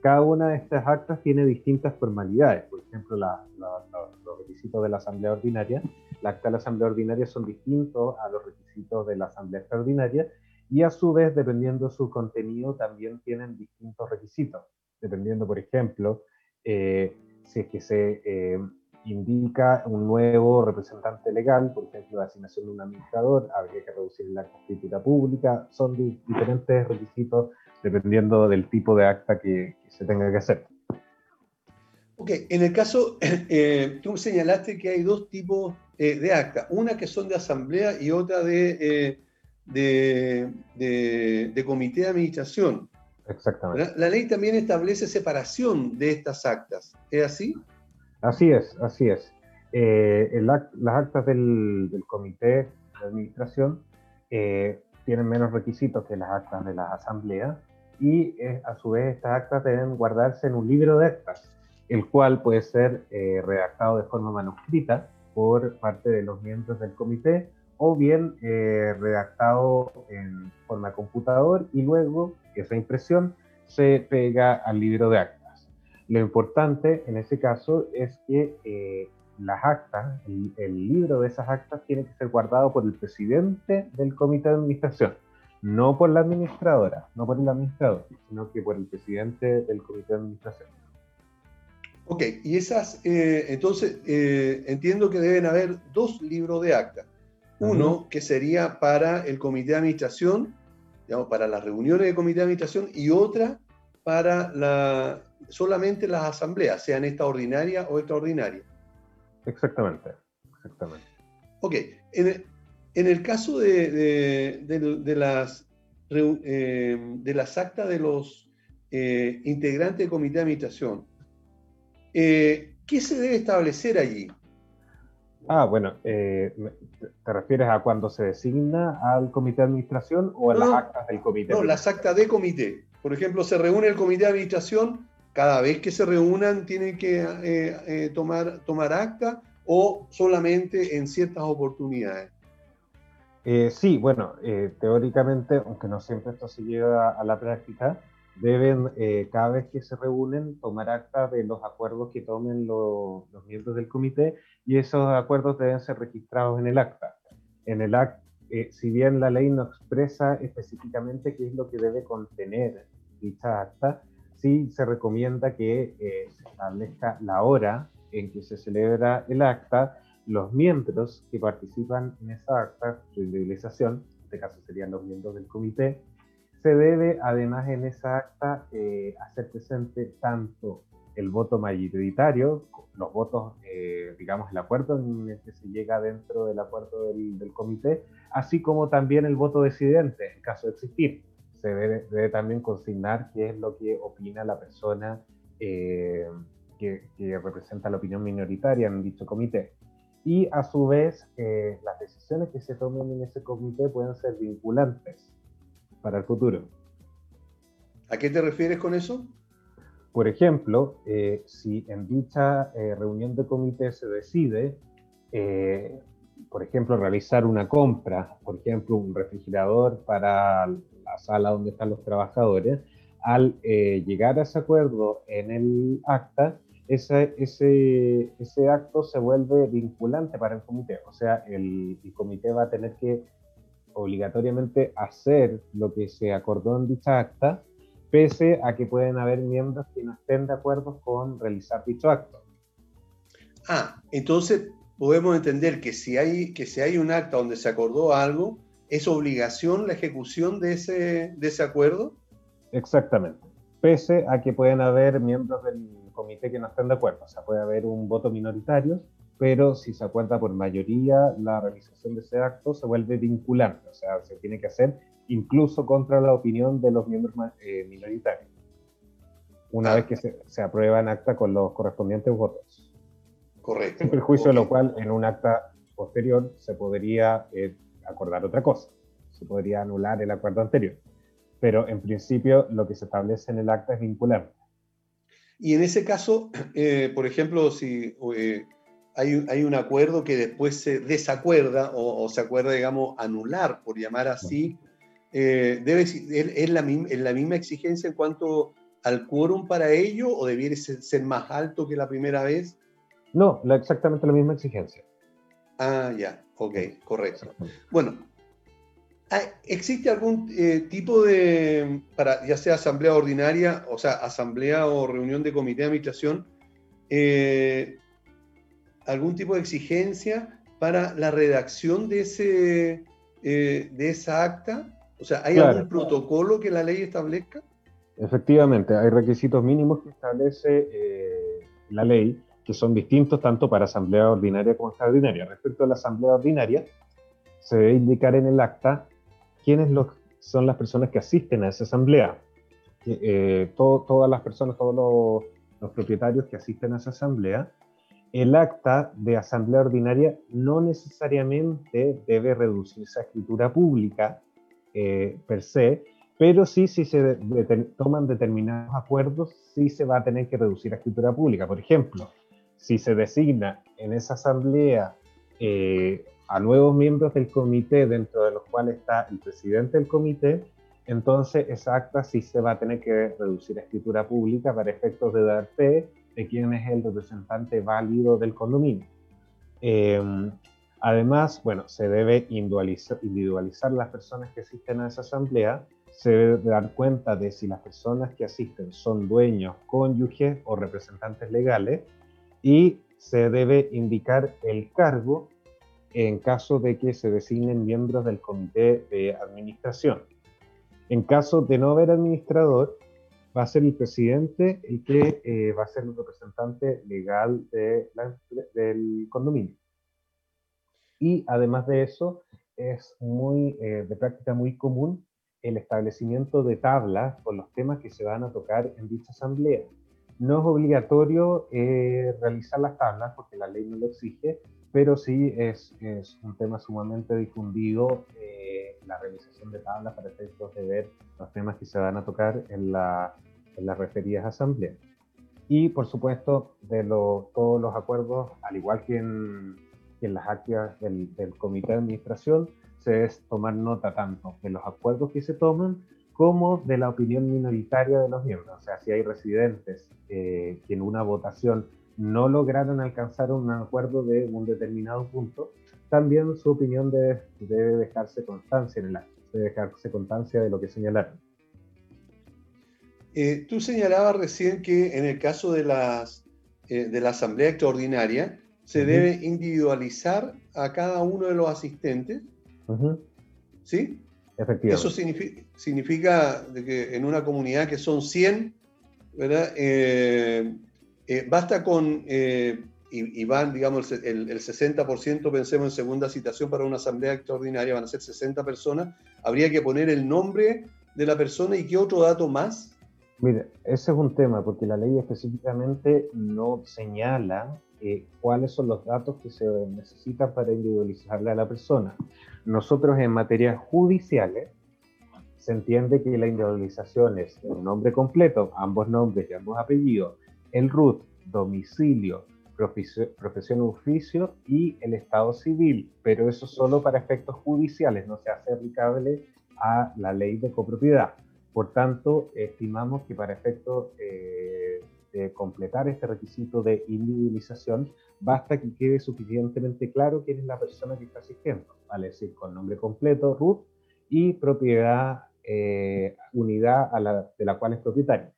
Cada una de estas actas tiene distintas formalidades, por ejemplo, los requisitos de la asamblea ordinaria. La acta de la asamblea ordinaria son distintos a los requisitos de la asamblea extraordinaria y a su vez, dependiendo de su contenido, también tienen distintos requisitos, dependiendo, por ejemplo, si es que se eh, indica un nuevo representante legal, por ejemplo, la asignación de un administrador, habría que reducir la escritura pública, son diferentes requisitos dependiendo del tipo de acta que, se tenga que hacer. Ok, en el caso, eh, tú señalaste que hay dos tipos eh, de acta, una que son de asamblea y otra de, de, de comité de administración. Exactamente. La, ley también establece separación de estas actas, ¿es así? Así es, así es. Eh, las actas del, comité de administración eh, tienen menos requisitos que las actas de las asambleas y eh, a su vez estas actas deben guardarse en un libro de actas, el cual puede ser redactado de forma manuscrita por parte de los miembros del comité o bien eh, redactado en forma computador y luego esa impresión se pega al libro de actas. Lo importante en ese caso es que eh, las actas, el, libro de esas actas tiene que ser guardado por el presidente del comité de administración, no por la administradora, no por el administrador, sino que por el presidente del comité de administración. Ok, y esas, eh, entonces eh, entiendo que deben haber dos libros de acta. Uno que sería para el comité de administración, digamos, para las reuniones del comité de administración, y otra para la, solamente las asambleas, sean esta ordinaria o extraordinaria. Exactamente, exactamente. Ok, en el, caso de, las, eh, de las actas de los integrantes del comité de administración, eh, ¿Qué se debe establecer allí? Ah, bueno, eh, ¿te refieres a cuando se designa al comité de administración o a las actas del comité? No, las actas de comité. Por ejemplo, se reúne el comité de administración, cada vez que se reúnan tienen que eh, tomar, tomar acta o solamente en ciertas oportunidades. Sí, bueno, teóricamente, aunque no siempre esto se lleva a la práctica, deben, eh, cada vez que se reúnen, tomar acta de los acuerdos que tomen los miembros del comité y esos acuerdos deben ser registrados en el acta. En el acta, eh, si bien la ley no expresa específicamente qué es lo que debe contener dicha acta, sí se recomienda que eh, se establezca la hora en que se celebra el acta, los miembros que participan en esa acta de utilización, en este caso serían los miembros del comité, se debe además en esa acta eh, hacer presente tanto el voto mayoritario, los votos, eh, digamos, el acuerdo en el que se llega dentro del acuerdo del, comité, así como también el voto decidente, en caso de existir. Se debe, también consignar qué es lo que opina la persona eh, que, que, representa la opinión minoritaria en dicho comité. Y a su vez, las decisiones que se tomen en ese comité pueden ser vinculantes para el futuro. ¿A qué te refieres con eso? Por ejemplo, eh, si en dicha eh, reunión de comité se decide, eh, por ejemplo, realizar una compra, por ejemplo, un refrigerador para la sala donde están los trabajadores, al llegar a ese acuerdo en el acta, ese, ese, ese, acto se vuelve vinculante para el comité. O sea, el, el comité va a tener que obligatoriamente hacer lo que se acordó en dicha acta, pese a que pueden haber miembros que no estén de acuerdo con realizar dicho acto. Ah, entonces podemos entender que si hay, que si hay un acta donde se acordó algo, ¿es obligación la ejecución de ese, de ese acuerdo? Exactamente. Pese a que pueden haber miembros del comité que no estén de acuerdo. O sea, puede haber un voto minoritario pero si se acuerda por mayoría, la realización de ese acto se vuelve vinculante, o sea, se tiene que hacer incluso contra la opinión de los miembros eh, minoritarios, una vez que se, se, aprueba en acta con los correspondientes votos. Correcto. Sin perjuicio de lo cual, en un acta posterior se podría eh, acordar otra cosa, se podría anular el acuerdo anterior, pero en principio lo que se establece en el acta es vinculante. Y en ese caso, eh, por ejemplo, si hay, un acuerdo que después se desacuerda o, se acuerda, digamos, anular, por llamar así, eh, debe, ¿es, la, la, misma exigencia en cuanto al quórum para ello o debiera ser, más alto que la primera vez? No, la, exactamente la misma exigencia. Ah, ya, ok, correcto. Bueno, ¿existe algún eh, tipo de, para ya sea asamblea ordinaria, o sea, asamblea o reunión de comité de administración, eh, algún tipo de exigencia para la redacción de, ese, eh, de esa acta? O sea, ¿hay algún protocolo que la ley establezca? Efectivamente, hay requisitos mínimos que establece la ley, que son distintos tanto para asamblea ordinaria como extraordinaria. Respecto a la asamblea ordinaria, se debe indicar en el acta quiénes los, son las personas que asisten a esa asamblea. Eh, todas las personas, todos los, los propietarios que asisten a esa asamblea el acta de asamblea ordinaria no necesariamente debe reducirse a escritura pública eh, per se, pero sí si se toman determinados acuerdos, sí se va a tener que reducir a escritura pública. Por ejemplo, si se designa en esa asamblea eh, a nuevos miembros del comité, dentro de los cuales está el presidente del comité, entonces esa acta sí se va a tener que reducir a escritura pública para efectos de dar fe de quién es el representante válido del condominio. Em, además, bueno, se debe individualizar, individualizar las personas que asisten a esa asamblea, se debe dar cuenta de si las personas que asisten son dueños, cónyuges o representantes legales y se debe indicar el cargo en caso de que se designen miembros del comité de administración. En caso de no haber administrador, va a ser el presidente el que eh, va a ser el representante legal de del condominio. Y además de eso, es muy, eh, de práctica muy común el establecimiento de tablas con los temas que se van a tocar en dicha asamblea. No es obligatorio eh, realizar las tablas porque la ley no lo exige, pero sí es, es un tema sumamente difundido la realización de tablas para efectos de ver los temas que se van a tocar en, la, en las referidas asambleas. Y por supuesto, de todos los acuerdos, al igual que en, en las actas del, comité de administración, se debe tomar nota tanto de los acuerdos que se toman como de la opinión minoritaria de los miembros. O sea, si hay residentes eh, que en una votación no lograron alcanzar un acuerdo de un determinado punto, también su opinión debe, dejarse constancia en el acto, debe dejarse constancia de lo que señalaron. Eh, tú señalabas recién que en el caso de, las, eh, de la asamblea extraordinaria se debe individualizar a cada uno de los asistentes. ¿Sí? Efectivamente. Eso significa, que en una comunidad que son 100, ¿verdad? Eh, basta con y, van, digamos, el, el 60%, pensemos en segunda citación para una asamblea extraordinaria, van a ser 60 personas, habría que poner el nombre de la persona y qué otro dato más. Mire, ese es un tema, porque la ley específicamente no señala eh, cuáles son los datos que se necesitan para individualizarle a la persona. Nosotros en materias judiciales se entiende que la individualización es el nombre completo, ambos nombres y ambos apellidos, el RUT, domicilio, profesión oficio y el Estado civil, pero eso solo para efectos judiciales, no se hace aplicable a la ley de copropiedad. Por tanto, estimamos que para efectos eh, de completar este requisito de individualización, basta que quede suficientemente claro quién es la persona que está asistiendo, vale decir, con nombre completo, RUT, y propiedad, eh, unidad de la cual es propietario.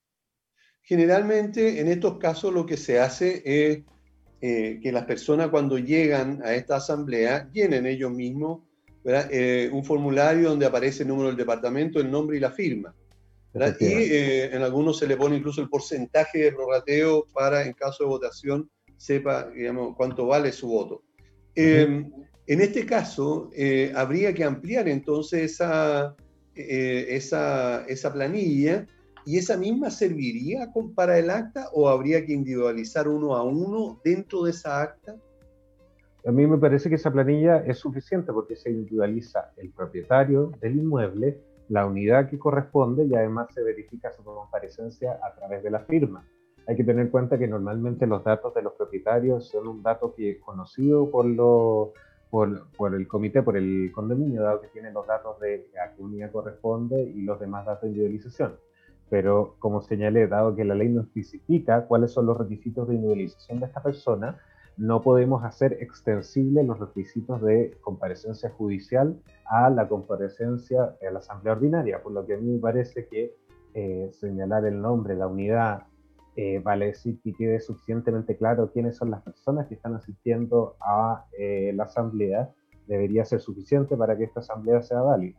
Generalmente, en estos casos, lo que se hace es eh, que las personas cuando llegan a esta asamblea llenen ellos mismos eh, un formulario donde aparece el número del departamento, el nombre y la firma. Y eh, en algunos se le pone incluso el porcentaje de prorrateo para, en caso de votación, sepa digamos, cuánto vale su voto. Em, en este caso, habría que ampliar entonces esa, esa, esa planilla ¿Y esa misma serviría para el acta o habría que individualizar uno a uno dentro de esa acta? A mí me parece que esa planilla es suficiente porque se individualiza el propietario del inmueble, la unidad que corresponde y además se verifica su comparecencia a través de la firma. Hay que tener en cuenta que normalmente los datos de los propietarios son un dato que es conocido por, el comité, por el condominio, dado que tiene los datos de a qué unidad corresponde y los demás datos de individualización pero como señalé, dado que la ley no especifica cuáles son los requisitos de individualización de esta persona, no podemos hacer extensibles los requisitos de comparecencia judicial a la comparecencia a la asamblea ordinaria, por lo que a mí me parece que eh, señalar el nombre, la unidad, eh, vale decir que quede suficientemente claro quiénes son las personas que están asistiendo a eh, la asamblea, debería ser suficiente para que esta asamblea sea válida.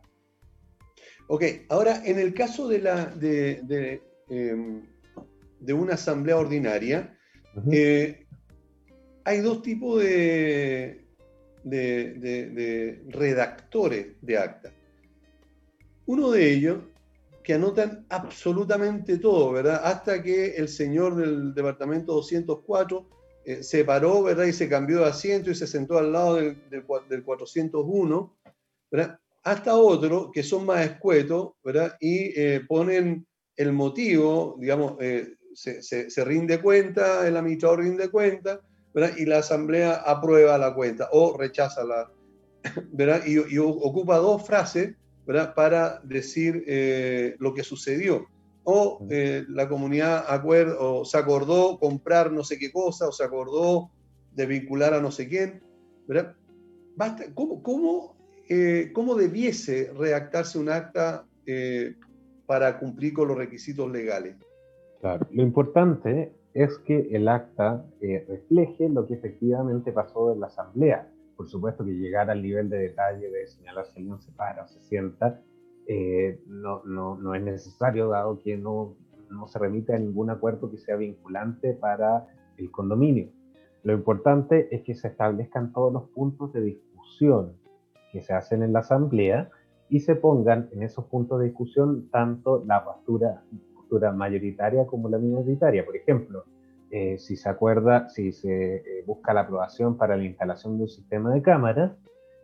Ok, ahora en el caso de, la, de, de, em, una asamblea ordinaria, eh, hay dos tipos de, de, redactores de acta. Uno de ellos que anotan absolutamente todo, ¿verdad? Hasta que el señor del departamento 204 eh, se paró, ¿verdad? Y se cambió de asiento y se sentó al lado del, del, del 401, ¿verdad? Hasta otro que son más escuetos, ¿verdad? Y eh, ponen el motivo, digamos, eh, se, rinde cuenta, el administrador rinde cuenta, ¿verdad? Y la asamblea aprueba la cuenta o rechaza la, ¿verdad? Y, ocupa dos frases ¿verdad? para decir eh, lo que sucedió. O la comunidad o se acordó comprar no sé qué cosa, o se acordó de vincular a no sé quién. ¿verdad? Basta, ¿cómo, cómo, eh, ¿Cómo debiese redactarse un acta para cumplir con los requisitos legales? Claro, lo importante es que el acta refleje lo que efectivamente pasó en la asamblea por supuesto que llegar al nivel de detalle de señalar si alguien se para o se sienta, eh, no, no, no, es necesario, dado que no, no se remite a ningún acuerdo que sea vinculante para el condominio. Lo importante es que se establezcan todos los puntos de discusión que se hacen en la asamblea y se pongan en esos puntos de discusión tanto la postura, postura mayoritaria como la minoritaria. Por ejemplo, eh, si se acuerda, si se eh, busca la aprobación para la instalación de un sistema de cámaras,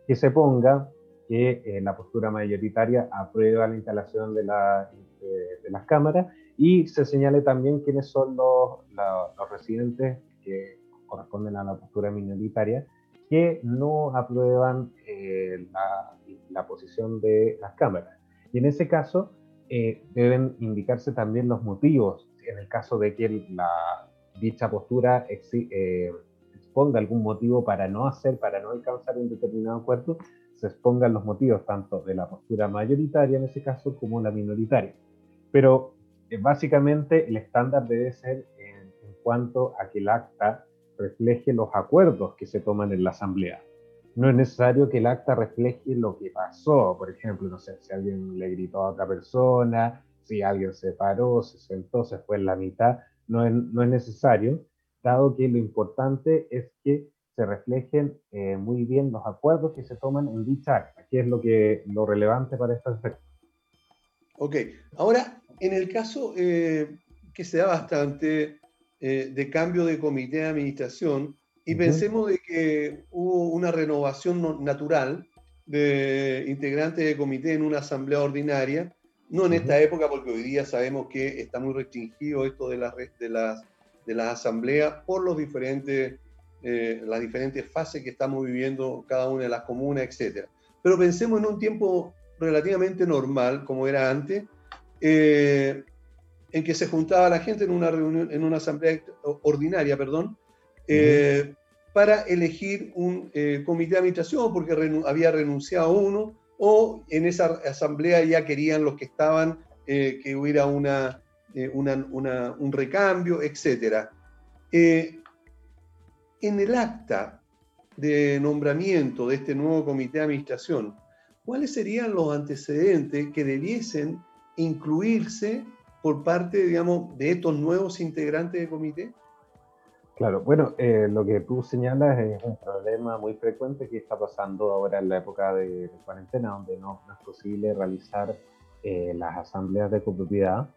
que se ponga que eh, la postura mayoritaria aprueba la instalación de, de, las cámaras y se señale también quiénes son los, los residentes que corresponden a la postura minoritaria que no aprueban la, la, posición de las cámaras. Y en ese caso deben indicarse también los motivos en el caso de que la, dicha postura eh, exponga algún motivo para no hacer, para no alcanzar un determinado acuerdo, se expongan los motivos tanto de la postura mayoritaria en ese caso como la minoritaria. Pero eh, básicamente el estándar debe ser en, cuanto a que el acta refleje los acuerdos que se toman en la asamblea. No es necesario que el acta refleje lo que pasó, por ejemplo, no sé, si alguien le gritó a otra persona, si alguien se paró, se sentó, se fue en la mitad, no es, necesario, dado que lo importante es que se reflejen eh, muy bien los acuerdos que se toman en dicha acta, que es lo, que, lo relevante para este aspecto. Ok, ahora, en el caso eh, que se da bastante eh, de cambio de comité de administración, y pensemos de que hubo una renovación natural de integrantes de comité en una asamblea ordinaria, no en esta época, porque hoy día sabemos que está muy restringido esto de las, de las, de las asambleas por los diferentes, eh, las diferentes fases que estamos viviendo cada una de las comunas, etc. Pero pensemos en un tiempo relativamente normal, como era antes, eh, en que se juntaba la gente en una reunión, en una asamblea ordinaria, perdón, eh, para elegir un comité de administración, porque había renunciado uno, o en esa asamblea ya querían los que estaban eh, que hubiera una, eh, un recambio, etc. Eh, en el acta de nombramiento de este nuevo comité de administración, ¿cuáles serían los antecedentes que debiesen incluirse por parte, digamos, de estos nuevos integrantes del comité? Claro, bueno, eh, lo que tú señalas es un problema muy frecuente que está pasando ahora en la época de, cuarentena, donde no, es posible realizar eh, las asambleas de copropiedad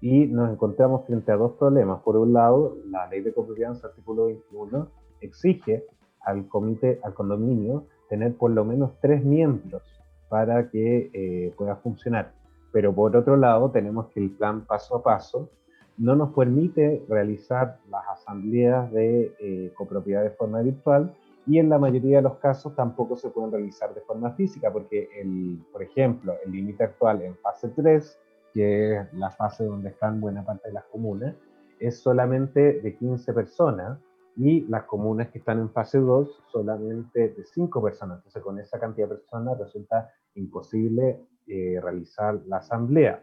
y nos encontramos frente a dos problemas. Por un lado, la ley de copropiedad en su artículo 21 exige al comité, al condominio, tener por lo menos tres miembros para que eh, pueda funcionar. Pero por otro lado, tenemos que el plan paso a paso no nos permite realizar las asambleas de eh, copropiedad de forma virtual y en la mayoría de los casos tampoco se pueden realizar de forma física porque, el, por ejemplo, el límite actual en fase 3, que es la fase donde están buena parte de las comunas, es solamente de 15 personas y las comunas que están en fase 2 solamente de 5 personas. Entonces con esa cantidad de personas resulta imposible eh, realizar la asamblea.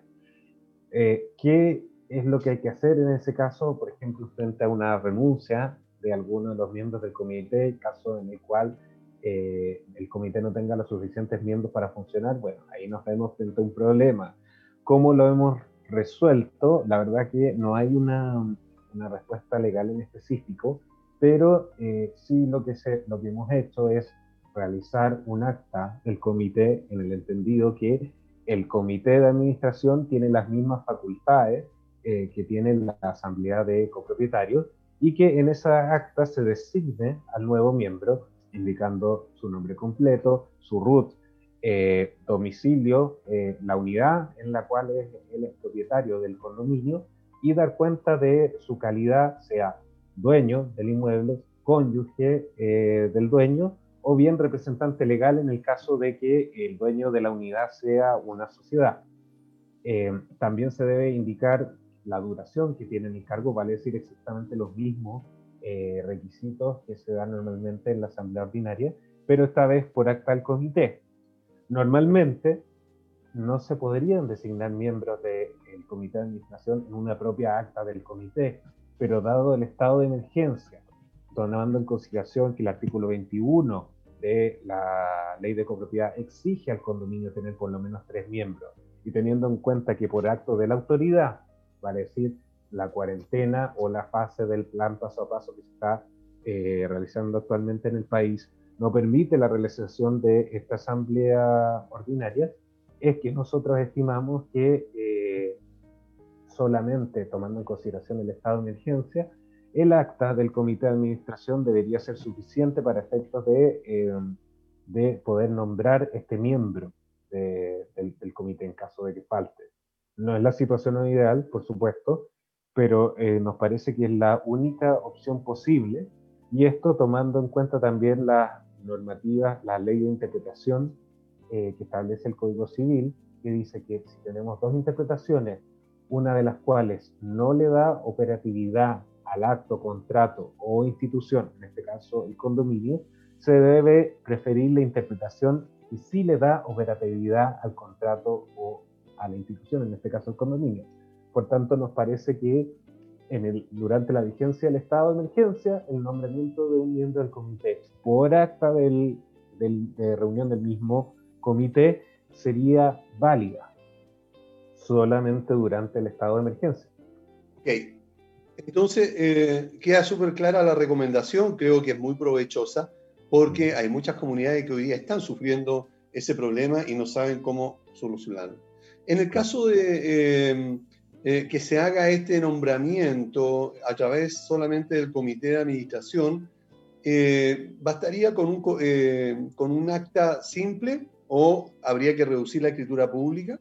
Eh, ¿Qué es lo que hay que hacer en ese caso, por ejemplo, frente a una renuncia de alguno de los miembros del comité, caso en el cual eh, el comité no tenga los suficientes miembros para funcionar, bueno, ahí nos vemos frente a un problema. ¿Cómo lo hemos resuelto? La verdad que no hay una, una respuesta legal en específico, pero sí lo que, se, lo que hemos hecho es realizar un acta del comité en el entendido que el comité de administración tiene las mismas facultades eh, que tiene la asamblea de copropietarios y que en esa acta se designe al nuevo miembro indicando su nombre completo, su root, eh, domicilio, eh, la unidad en la cual es el propietario del condominio y dar cuenta de su calidad, sea dueño del inmueble, cónyuge del dueño o bien representante legal en el caso de que el dueño de la unidad sea una sociedad. Eh, también se debe indicar la duración que tiene el cargo, vale decir exactamente los mismos eh, requisitos que se dan normalmente en la asamblea ordinaria, pero esta vez por acta del comité. Normalmente no se podrían designar miembros del comité de administración en una propia acta del comité, pero dado el estado de emergencia, tomando en consideración que el artículo 21 de la ley de copropiedad exige al condominio tener por lo menos tres miembros, y teniendo en cuenta que por acto de la autoridad, vale decir, la cuarentena o la fase del plan paso a paso que se está eh, realizando actualmente en el país, no permite la realización de esta asamblea ordinaria, es que nosotros estimamos que eh, solamente tomando en consideración el estado de emergencia, el acta del comité de administración debería ser suficiente para efectos de, eh, de poder nombrar este miembro del, comité en caso de que falte. No es la situación ideal, por supuesto, pero eh, nos parece que es la única opción posible y esto tomando en cuenta también las normativas, la ley de interpretación eh, que establece el Código Civil, que dice que si tenemos dos interpretaciones, una de las cuales no le da operatividad al acto, contrato o institución, en este caso el condominio, se debe preferir la interpretación y sí le da operatividad al contrato o a la institución, en este caso el condominio. Por tanto, nos parece que en el, durante la vigencia del estado de emergencia, el nombramiento de un miembro del comité por acta del, de reunión del mismo comité sería válida solamente durante el estado de emergencia. Ok. Entonces, eh, queda súper clara la recomendación, creo que es muy provechosa, porque hay muchas comunidades que hoy día están sufriendo ese problema y no saben cómo solucionarlo. En el caso de em, eh, que se haga este nombramiento a través solamente del comité de administración, eh, ¿bastaría con un, con un acta simple o habría que reducir la escritura pública?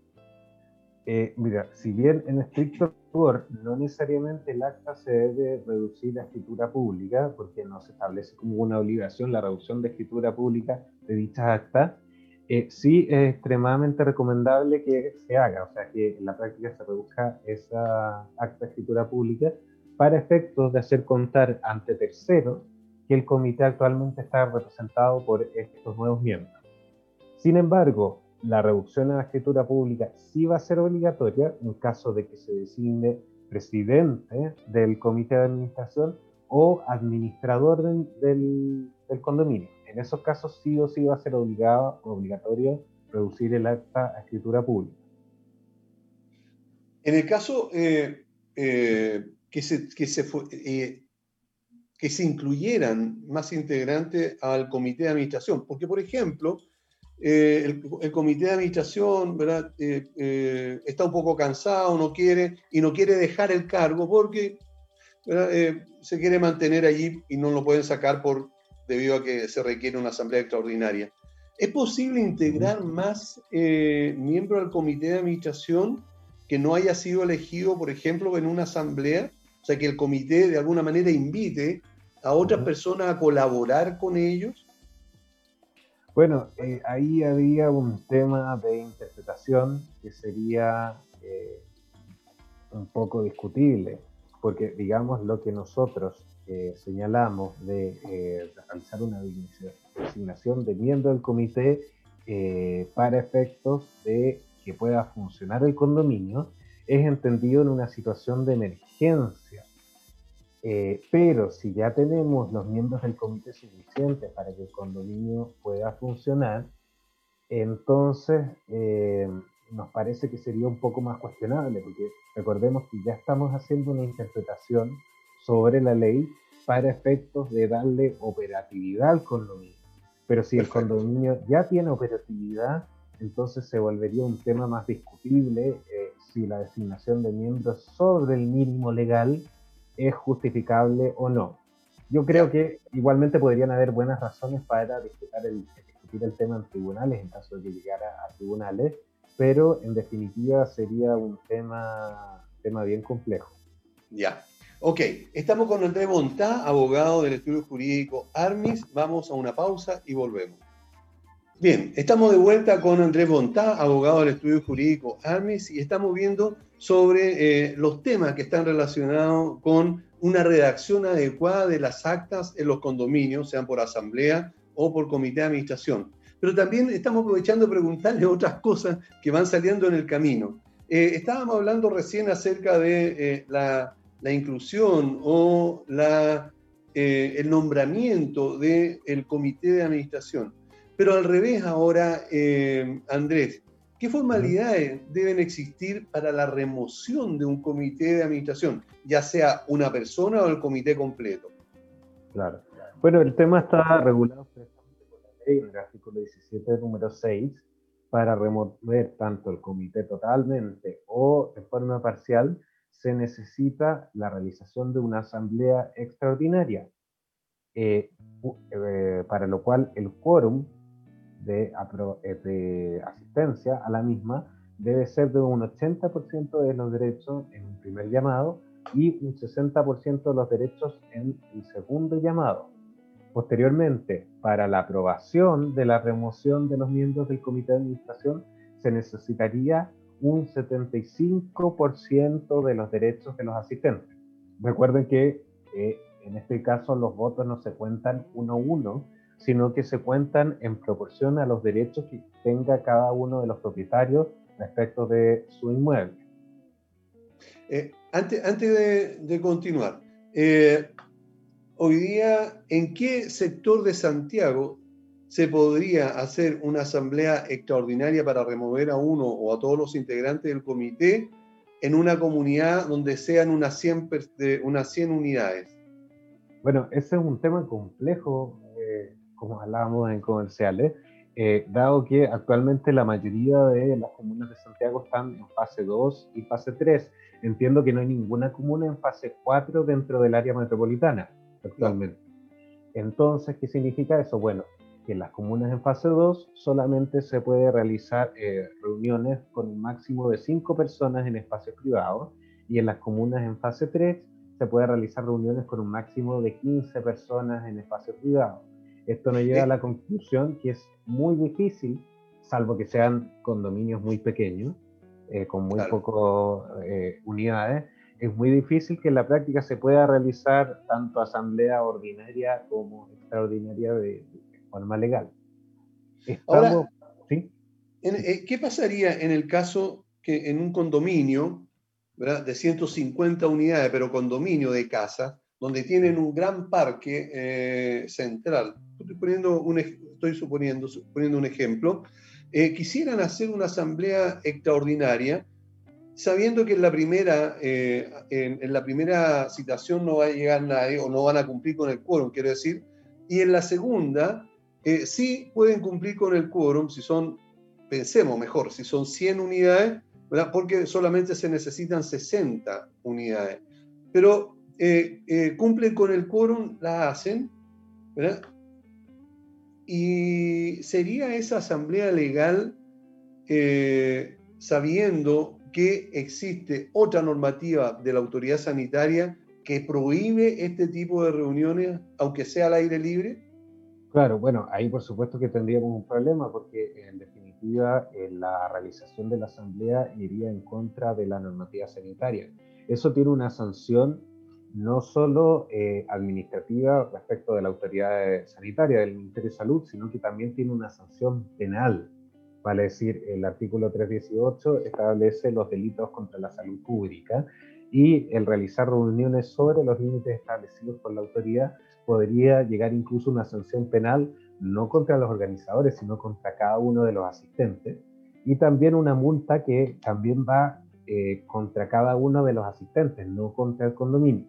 Mira, si bien en estricto rigor no necesariamente el acta se debe reducir la escritura pública, porque no se establece como una obligación la reducción de escritura pública de dichas actas, eh, sí es extremadamente recomendable que se haga, o sea, que en la práctica se reduzca esa acta de escritura pública para efectos de hacer contar ante terceros que el comité actualmente está representado por estos nuevos miembros. Sin embargo, la reducción de la escritura pública sí va a ser obligatoria en caso de que se designe presidente del comité de administración o administrador del condominio en esos casos sí o sí va a ser obligado, obligatorio reducir el acta a escritura pública. En el caso eh, eh, que, se, que, se, eh, que se incluyeran más integrantes al comité de administración, porque por ejemplo, el, comité de administración ¿verdad? está un poco cansado, no quiere y no quiere dejar el cargo porque se quiere mantener allí y no lo pueden sacar por debido a que se requiere una asamblea extraordinaria. ¿Es posible integrar más eh, miembros al comité de administración que no haya sido elegido, por ejemplo, en una asamblea? O sea, que el comité de alguna manera invite a otras personas a colaborar con ellos. Bueno, eh, ahí había un tema de interpretación que sería eh, un poco discutible, porque digamos lo que nosotros señalamos de eh, realizar una designación de miembro del comité eh, para efectos de que pueda funcionar el condominio, es entendido en una situación de emergencia. Eh, pero si ya tenemos los miembros del comité suficientes para que el condominio pueda funcionar, entonces nos parece que sería un poco más cuestionable, porque recordemos que ya estamos haciendo una interpretación sobre la ley para efectos de darle operatividad al condominio. Pero si el condominio ya tiene operatividad, entonces se volvería un tema más discutible eh, si la designación de miembros sobre el mínimo legal es justificable o no. Yo creo que igualmente podrían haber buenas razones para discutir el, discutir el tema en tribunales en caso de que llegara a tribunales, pero en definitiva sería un tema, tema bien complejo. Ya. Ok, estamos con Andrés Bontá, abogado del estudio jurídico Armis. Vamos a una pausa y volvemos. Bien, estamos de vuelta con Andrés Bontá, abogado del estudio jurídico Armis, y estamos viendo sobre eh, los temas que están relacionados con una redacción adecuada de las actas en los condominios, sean por asamblea o por comité de administración. Pero también estamos aprovechando de preguntarle otras cosas que van saliendo en el camino. Eh, estábamos hablando recién acerca de eh, la, inclusión o la, eh, el nombramiento del comité de administración. Pero al revés ahora, Andrés, ¿qué formalidades deben existir para la remoción de un comité de administración, ya sea una persona o el comité completo? Claro. Bueno, el tema está regulado por la ley, en el artículo 17, número 6, para remover tanto el comité totalmente o de forma parcial, se necesita la realización de una asamblea extraordinaria, eh, eh, para lo cual el quórum de, eh, de, asistencia a la misma debe ser de un 80% de los derechos en un primer llamado y un 60% de los derechos en el segundo llamado. Posteriormente, para la aprobación de la remoción de los miembros del comité de administración, se necesitaría un 75% de los derechos de los asistentes. Recuerden que eh, en este caso los votos no se cuentan uno a uno, sino que se cuentan en proporción a los derechos que tenga cada uno de los propietarios respecto de su inmueble. Eh, antes, antes de, continuar, eh, hoy día, ¿en qué sector de Santiago se podría hacer una asamblea extraordinaria para remover a uno o a todos los integrantes del comité en una comunidad donde sean unas 100, unas 100 unidades? Bueno, ese es un tema complejo, como hablábamos en comerciales, eh, dado que actualmente la mayoría de las comunas de Santiago están en fase 2 y fase 3. Entiendo que no hay ninguna comuna en fase 4 dentro del área metropolitana actualmente. Entonces, ¿qué significa eso? Bueno, que en las comunas en fase 2 solamente se puede realizar eh, reuniones con un máximo de 5 personas en espacios privados y en las comunas en fase 3 se puede realizar reuniones con un máximo de 15 personas en espacios privados. Esto nos lleva a la conclusión que es muy difícil, salvo que sean condominios muy pequeños, eh, con muy pocas eh, unidades, es muy difícil que en la práctica se pueda realizar tanto asamblea ordinaria como extraordinaria de, forma legal. Ahora, eh, ¿qué pasaría en el caso que en un condominio de 150 unidades, pero condominio de casa, donde tienen un gran parque eh, central? Estoy, poniendo un, estoy suponiendo, suponiendo un ejemplo. Eh, quisieran hacer una asamblea extraordinaria sabiendo que en la primera, eh, en, la primera citación no va a llegar nadie o no van a cumplir con el quórum, quiero decir, y en la segunda eh, sí pueden cumplir con el quórum si son, pensemos mejor, si son 100 unidades, ¿verdad? porque solamente se necesitan 60 unidades, pero eh, cumplen con el quórum, la hacen, ¿verdad? Y sería esa asamblea legal sabiendo que existe otra normativa de la autoridad sanitaria que prohíbe este tipo de reuniones, aunque sea al aire libre? Claro, bueno, ahí por supuesto que tendríamos un problema porque en definitiva la realización de la asamblea iría en contra de la normativa sanitaria. Eso tiene una sanción no solo eh, administrativa respecto de la autoridad sanitaria del Ministerio de Salud, sino que también tiene una sanción penal Vale decir, el artículo 318 establece los delitos contra la salud pública y el realizar reuniones sobre los límites establecidos por la autoridad podría llegar incluso a una sanción penal no contra los organizadores, sino contra cada uno de los asistentes y también una multa que también va eh, contra cada uno de los asistentes, no contra el condominio.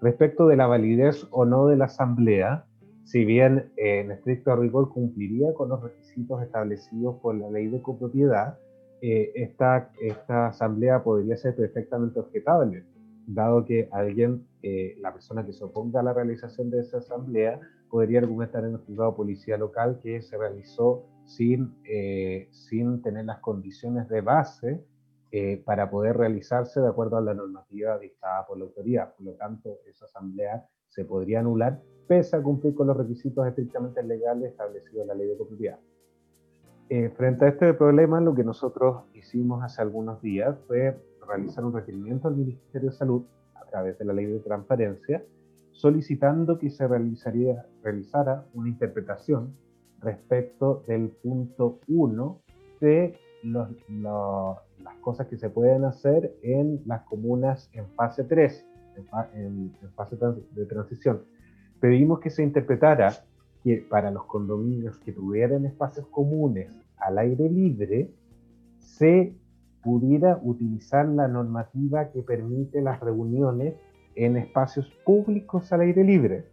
Respecto de la validez o no de la asamblea, si bien eh, en estricto rigor cumpliría con los requisitos establecidos por la ley de copropiedad, eh, esta, esta asamblea podría ser perfectamente objetable, dado que alguien, eh, la persona que se oponga a la realización de esa asamblea, podría argumentar en el juzgado policía local que se realizó sin, sin tener las condiciones de base eh, para poder realizarse de acuerdo a la normativa dictada por la autoridad. Por lo tanto, esa asamblea se podría anular pese a cumplir con los requisitos estrictamente legales establecidos en la ley de copropiedad. Eh, frente a este problema, lo que nosotros hicimos hace algunos días fue realizar un requerimiento al Ministerio de Salud a través de la ley de transparencia, solicitando que se realizaría, realizara una interpretación respecto del punto 1 de los, las cosas que se pueden hacer en las comunas en fase 3, en, fase de transición. Pedimos que se interpretara que para los condominios que tuvieran espacios comunes al aire libre, se pudiera utilizar la normativa que permite las reuniones en espacios públicos al aire libre.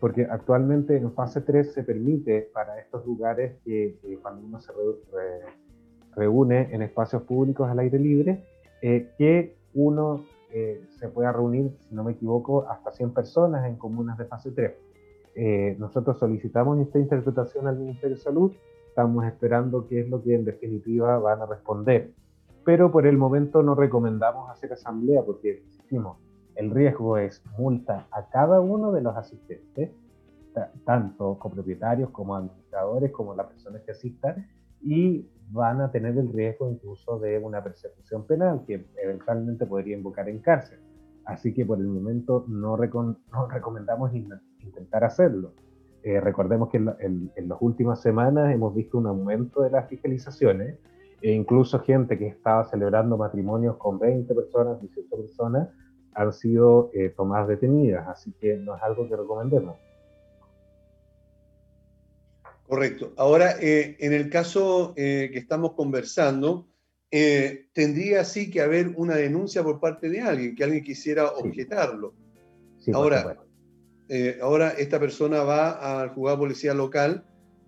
Porque actualmente en fase 3 se permite para estos lugares que, cuando uno se reúne en espacios públicos al aire libre, eh, que uno eh, se pueda reunir, si no me equivoco, hasta 100 personas en comunas de fase 3. Eh, nosotros solicitamos esta interpretación al Ministerio de Salud, estamos esperando qué es lo que en definitiva van a responder. Pero por el momento no recomendamos hacer asamblea porque, insistimos, el riesgo es multa a cada uno de los asistentes, tanto copropietarios como administradores, como las personas que asistan, y van a tener el riesgo incluso de una persecución penal que eventualmente podría invocar en cárcel. Así que por el momento no, recomendamos intentar hacerlo. Eh, recordemos que en, las últimas semanas hemos visto un aumento de las fiscalizaciones e incluso gente que estaba celebrando matrimonios con 20 personas, 18 personas, han sido eh, tomadas detenidas. Así que no es algo que recomendemos. Correcto. Ahora, eh, en el caso eh, que estamos conversando, eh, tendría sí que haber una denuncia por parte de alguien, que alguien quisiera objetarlo. ahora, ahora, esta persona va al juzgado policía local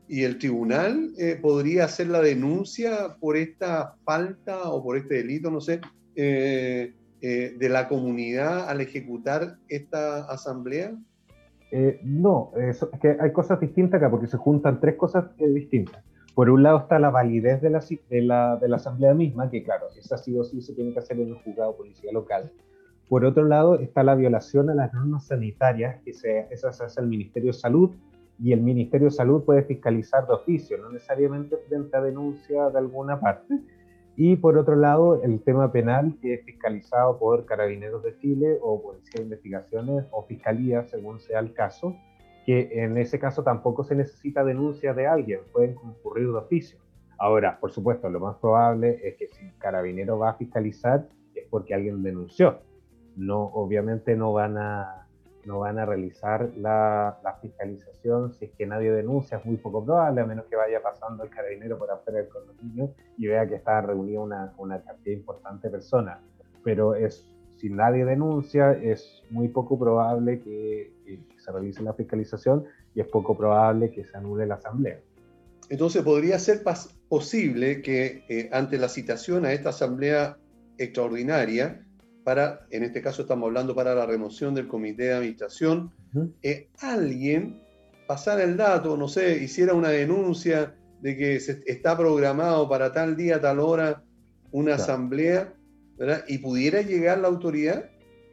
y el tribunal podría hacer la denuncia por esta falta o por este delito, no sé, de la comunidad al ejecutar esta asamblea. Eh, no, es que hay cosas distintas acá porque se juntan tres cosas distintas. Por un lado está la validez de la, de, la, de la, asamblea misma, que claro, esa sí o sí se tiene que hacer en un juzgado policía local. Por otro lado está la violación a las normas sanitarias, que se hace el Ministerio de Salud, y el Ministerio de Salud puede fiscalizar de oficio, no necesariamente frente a denuncia de alguna parte, y por otro lado, el tema penal, que es fiscalizado por Carabineros de Chile o Policía de Investigaciones o Fiscalía, según sea el caso, que en ese caso tampoco se necesita denuncia de alguien, pueden concurrir de oficio. Ahora, por supuesto, lo más probable es que si Carabinero va a fiscalizar es porque alguien denunció. No, obviamente no van a, no van a realizar la, fiscalización si es que nadie denuncia, es muy poco probable, a menos que vaya pasando el carabinero por afuera del condominio y vea que está reunida una, una cantidad importante de personas. Pero es, si nadie denuncia, es muy poco probable que, se realice la fiscalización y es poco probable que se anule la asamblea. Entonces, podría ser posible que eh, ante la citación a esta asamblea extraordinaria, para, en este caso estamos hablando para la remoción del comité de administración, eh, alguien pasara el dato, no sé, hiciera una denuncia de que se está programado para tal día, tal hora, una asamblea, ¿verdad? Y pudiera llegar la autoridad.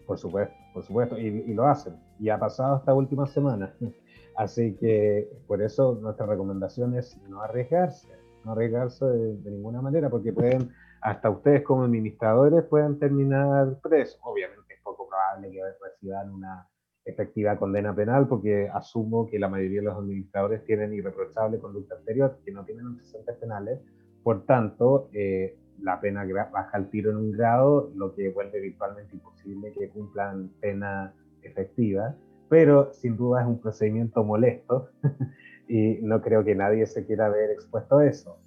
Por supuesto, por supuesto, y, lo hacen. Y ha pasado esta última semana. Así que por eso nuestra recomendación es no arriesgarse, no arriesgarse de ninguna manera, porque pueden hasta ustedes como administradores pueden terminar presos. Obviamente es poco probable que reciban una efectiva condena penal porque asumo que la mayoría de los administradores tienen irreprochable conducta anterior, que no tienen antecedentes penales. Por tanto, eh, la pena baja al tiro en un grado, lo que vuelve virtualmente imposible que cumplan pena efectiva. Pero sin duda es un procedimiento molesto y no creo que nadie se quiera ver expuesto a eso.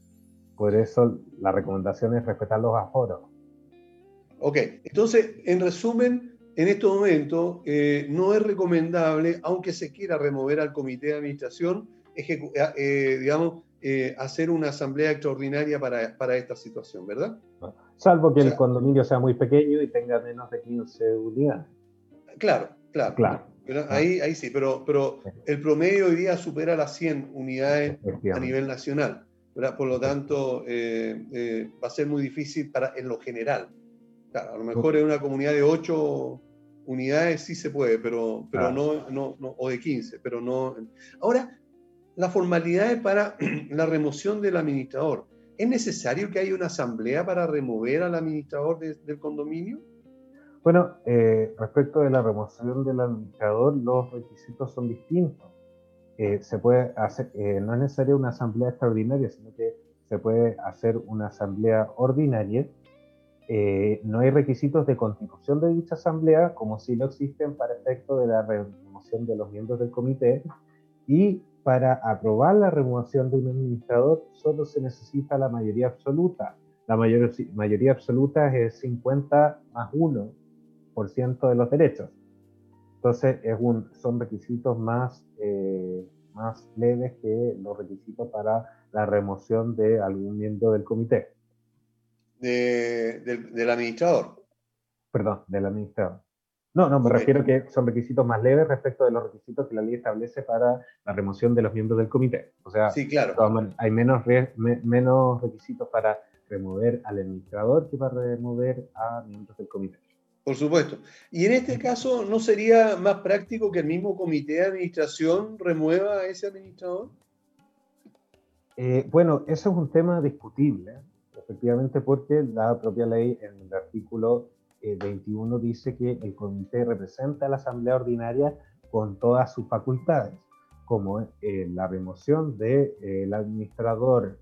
Por eso la recomendación es respetar los aforos. Ok, entonces, en resumen, en este momento eh, no es recomendable, aunque se quiera remover al comité de administración, eh, eh, digamos, hacer una asamblea extraordinaria para, para esta situación, ¿verdad? Salvo que el condominio sea muy pequeño y tenga menos de 15 unidades. Claro, claro. claro. Ahí, ahí sí, pero, pero el promedio hoy día supera las 100 unidades a nivel nacional. Por lo tanto, va a ser muy difícil para, en lo general. a lo mejor en una comunidad de 8 unidades sí se puede, pero, pero no, no, no, o de 15, pero no. Ahora, las formalidades para la remoción del administrador. ¿Es necesario que haya una asamblea para remover al administrador del condominio? Bueno, eh, respecto de la remoción del administrador, los requisitos son distintos. Eh, se puede hacer, eh, no es necesaria una asamblea extraordinaria, sino que se puede hacer una asamblea ordinaria. no hay requisitos de constitución de dicha asamblea, como si lo existen para efecto de la remoción de los miembros del comité, y para aprobar la remoción de un administrador solo se necesita la mayoría absoluta. La mayor, mayoría absoluta es 50 más 1% de los derechos. Entonces es un, son requisitos más, eh, más leves que los requisitos para la remoción de algún miembro del comité. del administrador. Perdón, del administrador. No, no, me refiero que son requisitos más leves respecto de los requisitos que la ley establece para la remoción de los miembros del comité. O sea, sí, claro. hay menos, menos requisitos para remover al administrador que para remover a miembros del comité. Por supuesto. Y en este caso, ¿no sería más práctico que el mismo comité de administración remueva a ese administrador? Eh, bueno, eso es un tema discutible, efectivamente, porque la propia ley en el artículo 21 dice que el comité representa a la asamblea ordinaria con todas sus facultades, como eh, la remoción del de, administrador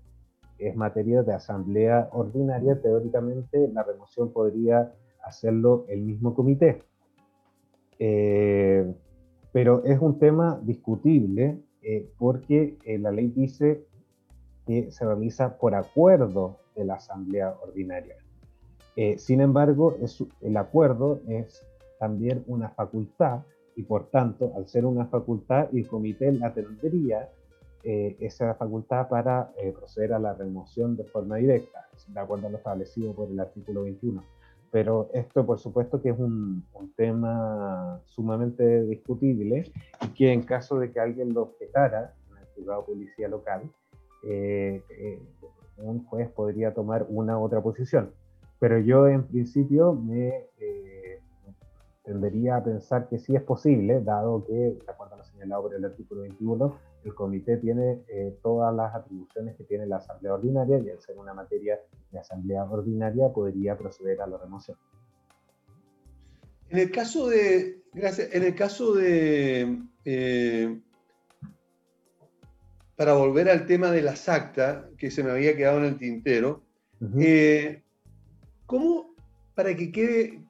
es materia de asamblea ordinaria, teóricamente la remoción podría hacerlo el mismo comité. Eh, pero es un tema discutible eh, porque la ley dice que se realiza por acuerdo de la asamblea ordinaria. Eh, sin embargo, el acuerdo es también una facultad y por tanto, al ser una facultad, el comité la tendría eh, esa facultad para eh, proceder a la remoción de forma directa, de acuerdo a lo establecido por el artículo 21. Pero esto, por supuesto, que es un, un tema sumamente discutible y que en caso de que alguien lo objetara en el juzgado policía local, un juez podría tomar una u otra posición. Pero yo en principio me eh, tendería a pensar que sí es posible, dado que, de acuerdo a lo señalado por el artículo 21, el comité tiene eh, todas las atribuciones que tiene la asamblea ordinaria y al ser una materia de asamblea ordinaria podría proceder a la remoción. En el caso de, gracias, en el caso de, eh, para volver al tema de las actas, que se me había quedado en el tintero, ¿Cómo, para que quede,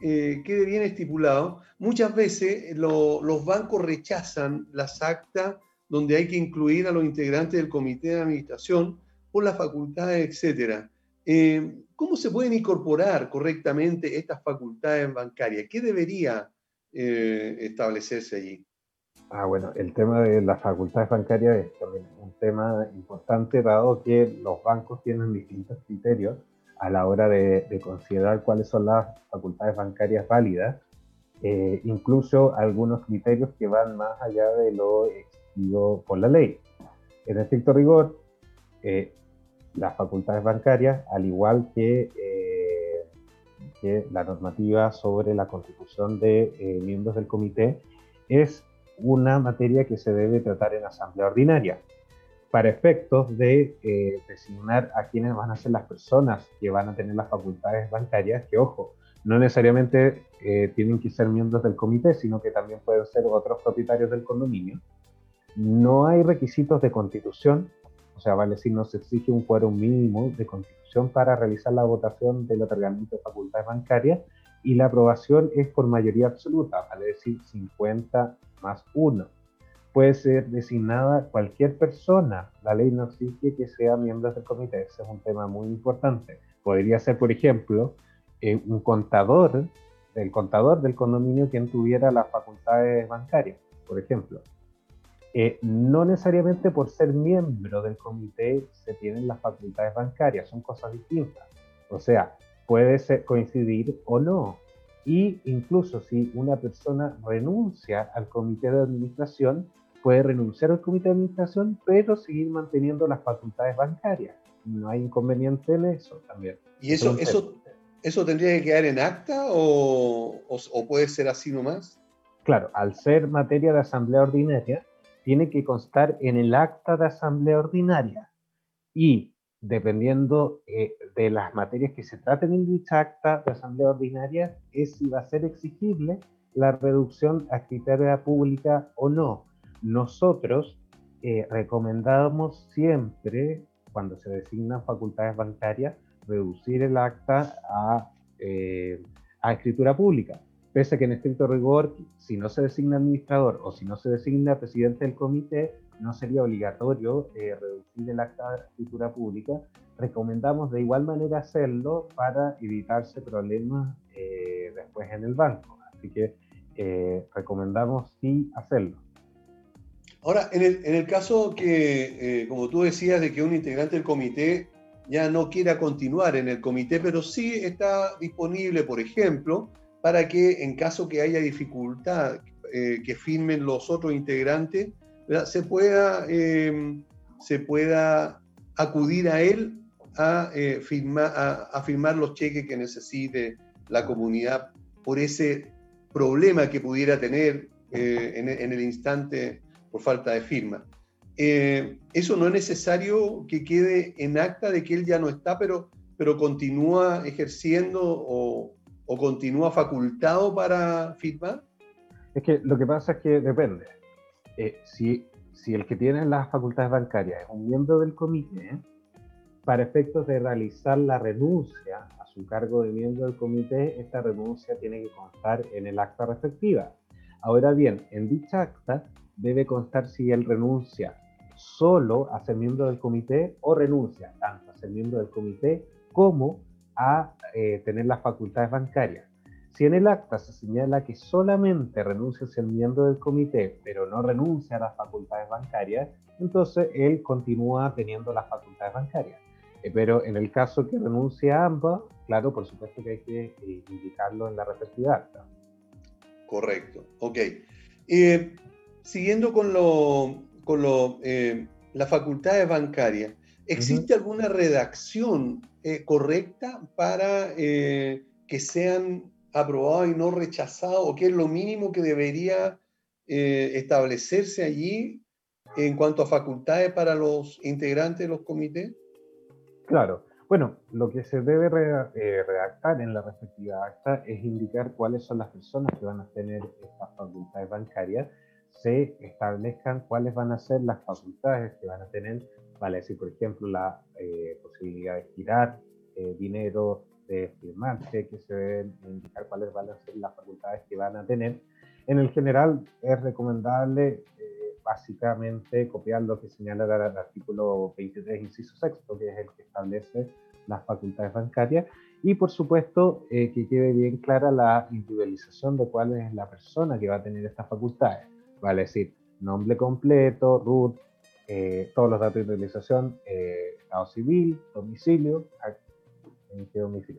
eh, quede bien estipulado, muchas veces los bancos rechazan las actas donde hay que incluir a los integrantes del comité de administración por las facultades, etcétera. Eh, ¿Cómo se pueden incorporar correctamente estas facultades bancarias? ¿Qué debería eh, establecerse allí? Ah, bueno, el tema de las facultades bancarias es también un tema importante, dado que los bancos tienen distintos criterios a la hora de, considerar cuáles son las facultades bancarias válidas, eh, incluso algunos criterios que van más allá de lo exigido por la ley. En estricto rigor, eh, las facultades bancarias, al igual que, eh, que, la normativa sobre la constitución de miembros del comité, es una materia que se debe tratar en asamblea ordinaria para efectos de eh, designar a quiénes van a ser las personas que van a tener las facultades bancarias, que ojo, no necesariamente eh, tienen que ser miembros del comité, sino que también pueden ser otros propietarios del condominio. No hay requisitos de constitución, o sea, vale decir, no se exige un quórum mínimo de constitución para realizar la votación del otorgamiento de facultades bancarias y la aprobación es por mayoría absoluta, vale decir 50 más 1 puede ser designada cualquier persona. La ley no exige que sea miembro del comité. Ese es un tema muy importante. Podría ser, por ejemplo, eh, un contador, el contador del condominio quien tuviera las facultades bancarias, por ejemplo. Eh, no necesariamente por ser miembro del comité se tienen las facultades bancarias, son cosas distintas. O sea, puede ser, coincidir o no. Y incluso si una persona renuncia al comité de administración, puede renunciar al comité de administración, pero seguir manteniendo las facultades bancarias. No hay inconveniente en eso también. ¿Y eso, eso, eso tendría que quedar en acta o, o, puede ser así nomás? Claro, al ser materia de asamblea ordinaria, tiene que constar en el acta de asamblea ordinaria. Y dependiendo eh, de las materias que se traten en dicha acta de asamblea ordinaria, es si va a ser exigible la reducción a criteria pública o no. Nosotros eh, recomendamos siempre, cuando se designan facultades bancarias, reducir el acta a, eh, a escritura pública. Pese a que en estricto rigor, si no se designa administrador o si no se designa presidente del comité, no sería obligatorio eh, reducir el acta de escritura pública. Recomendamos de igual manera hacerlo para evitarse problemas después en el banco. Así que recomendamos sí hacerlo. Ahora, en el, en el caso que, eh, como tú decías, de que un integrante del comité ya no quiera continuar en el comité, pero sí está disponible, por ejemplo, para que en caso que haya dificultad eh, que firmen los otros integrantes, se pueda, em, se pueda acudir a él a, eh, firmar, a, firmar los cheques que necesite la comunidad por ese problema que pudiera tener en, en, el instante por falta de firma. Eh, eso no es necesario que quede en acta de que él ya no está, pero, pero continúa ejerciendo o, o continúa facultado para firmar. Es que lo que pasa es que depende. Eh, si, el que tiene las facultades bancarias es un miembro del comité, para efectos de realizar la renuncia a su cargo de miembro del comité, esta renuncia tiene que constar en el acta respectiva. Ahora bien, en dicha acta debe constar si él renuncia solo a ser miembro del comité o renuncia tanto a ser miembro del comité como a eh, tener las facultades bancarias. Si en el acta se señala que solamente renuncia a ser miembro del comité, pero no renuncia a las facultades bancarias, entonces él continúa teniendo las facultades bancarias. Eh, pero en el caso que renuncia a ambas, claro, por supuesto que hay que eh, indicarlo en la respectiva acta. Correcto, ok siguiendo con, lo, con lo, las facultades bancarias, ¿existe alguna redacción eh, correcta para eh, que sean aprobados y no rechazados? ¿O qué es lo mínimo que debería establecerse allí en cuanto a facultades para los integrantes de los comités? Claro. Bueno, lo que se debe redactar en la respectiva acta es indicar cuáles son las personas que van a tener estas facultades bancarias se establezcan cuáles van a ser las facultades que van a tener, vale decir, por ejemplo, la eh, posibilidad de girar eh, dinero, de firmar que se deben indicar cuáles van a ser las facultades que van a tener. En el general es recomendable eh, básicamente copiar lo que señala el artículo 23, inciso sexto, que es el que establece las facultades bancarias, y por supuesto que quede bien clara la individualización de cuál es la persona que va a tener estas facultades. Vale decir nombre completo, root, eh, todos los datos de utilización, eh, civil, domicilio,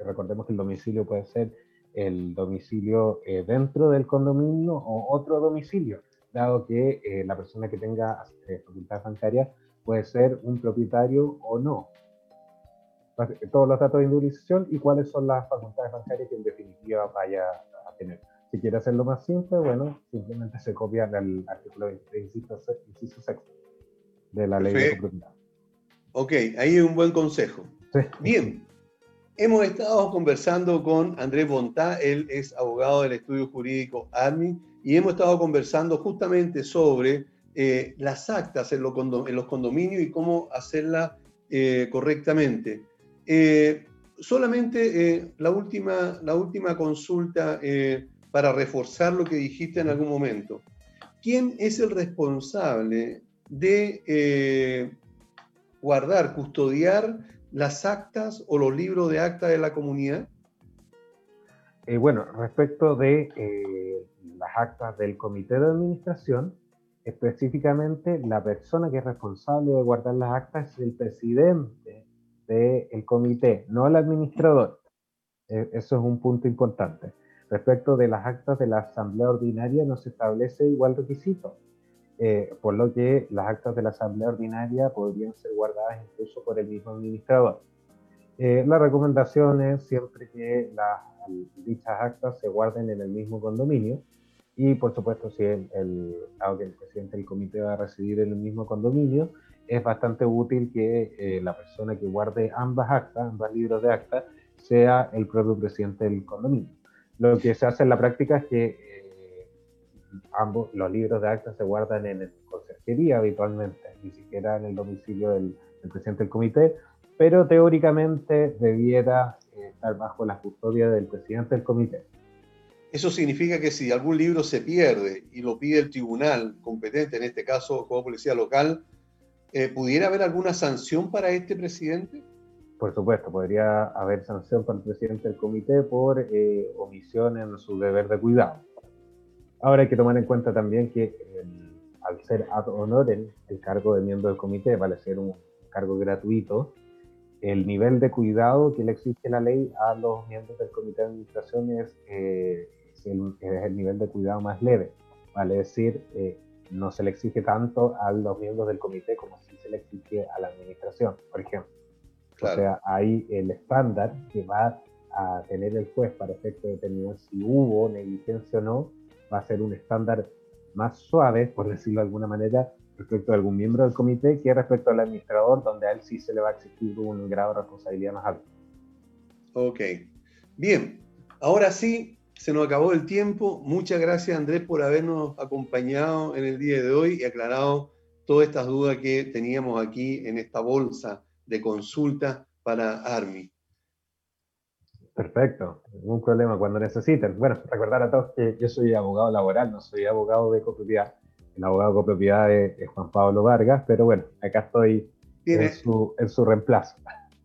recordemos que el domicilio puede ser el domicilio eh, dentro del condominio o otro domicilio, dado que la persona que tenga facultades bancarias puede ser un propietario o no. Todos los datos de individualización y cuáles son las facultades bancarias que en definitiva vaya a tener. Si quiere hacerlo más simple, bueno, simplemente se copia el artículo 23, inciso sexto de la ley de propiedad. Ok, ahí es un buen consejo. Bien, hemos estado conversando con Andrés Bontá, él es abogado del estudio jurídico ADMI, y hemos estado conversando justamente sobre eh, las actas en, los condominios y cómo hacerlas eh, correctamente. Eh, solamente la, última, la última consulta para reforzar lo que dijiste en algún momento. ¿Quién es el responsable de eh, guardar, custodiar las actas o los libros de acta de la comunidad? Eh, bueno, respecto de eh, las actas del comité de administración, específicamente la persona que es responsable de guardar las actas es el presidente del comité, no el administrador. eso es un punto importante. Respecto de las actas de la Asamblea Ordinaria no se establece igual requisito. Eh, por lo que las actas de la Asamblea Ordinaria podrían ser guardadas incluso por el mismo administrador. Eh, la recomendación es siempre que las, dichas actas se guarden en el mismo condominio y por supuesto si el, aunque el presidente del comité va a residir en el mismo condominio, es bastante útil que eh, la persona que guarde ambas actas, ambos libros de actas, sea el propio presidente del condominio. Lo que se hace en la práctica es que ambos los libros de actas se guardan en el consejería habitualmente, ni siquiera en el domicilio del, presidente del comité, pero teóricamente debiera eh, estar bajo la custodia del presidente del comité. Eso significa que si algún libro se pierde y lo pide el tribunal competente, en este caso como policía local, eh, ¿pudiera haber alguna sanción para este presidente? Por supuesto, podría haber sanción para el presidente del comité por eh, omisión en su deber de cuidado. Ahora hay que tomar en cuenta también que al ser ad honorem, el cargo de miembro del comité vale ser un cargo gratuito, el nivel de cuidado que le exige la ley a los miembros del comité de administración es, eh, el, nivel de cuidado más leve, vale decir, eh, no se le exige tanto a los miembros del comité como si se le exige a la administración, por ejemplo. O sea, hay el estándar que va a tener el juez para efecto de determinar si hubo negligencia o no, va a ser un estándar más suave, por decirlo de alguna manera, respecto a algún miembro del comité que respecto al administrador, donde a él sí se le va a exigir un grado de responsabilidad más alto. Ok. Bien, ahora sí, se nos acabó el tiempo. Muchas gracias, Andrés, por habernos acompañado en el día de hoy y aclarado todas estas dudas que teníamos aquí en esta bolsa de consulta para ARMI. Perfecto, ningún problema cuando necesiten. Bueno, recordar a todos que yo soy abogado laboral, no soy abogado de copropiedad. El abogado de copropiedad es, Juan Pablo Vargas, pero bueno, acá estoy en su, en su, reemplazo.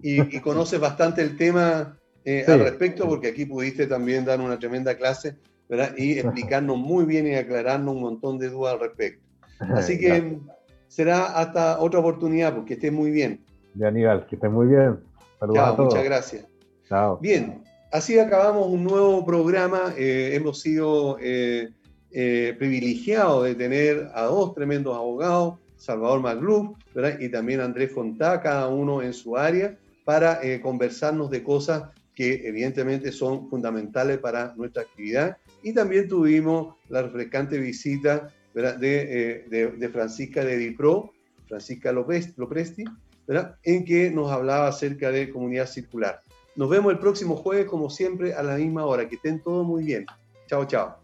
Y, y conoces bastante el tema eh, al respecto, porque aquí pudiste también dar una tremenda clase ¿verdad? y explicarnos muy bien y aclararnos un montón de dudas al respecto. Así que será hasta otra oportunidad, porque estés muy bien de Aníbal. Que esté muy bien. Saludos a todos. Muchas gracias. Chao. Bien, así acabamos un nuevo programa. Eh, hemos sido eh, eh, privilegiados de tener a dos tremendos abogados, Salvador Magluf y también Andrés Fontá, cada uno en su área, para conversarnos de cosas que evidentemente son fundamentales para nuestra actividad. Y también tuvimos la refrescante visita de, de, Francisca de Dipro, Francisca López, Lopresti, en que nos hablaba acerca de comunidad circular. Nos vemos el próximo jueves, como siempre, a la misma hora. Que estén todos muy bien. Chao, chao.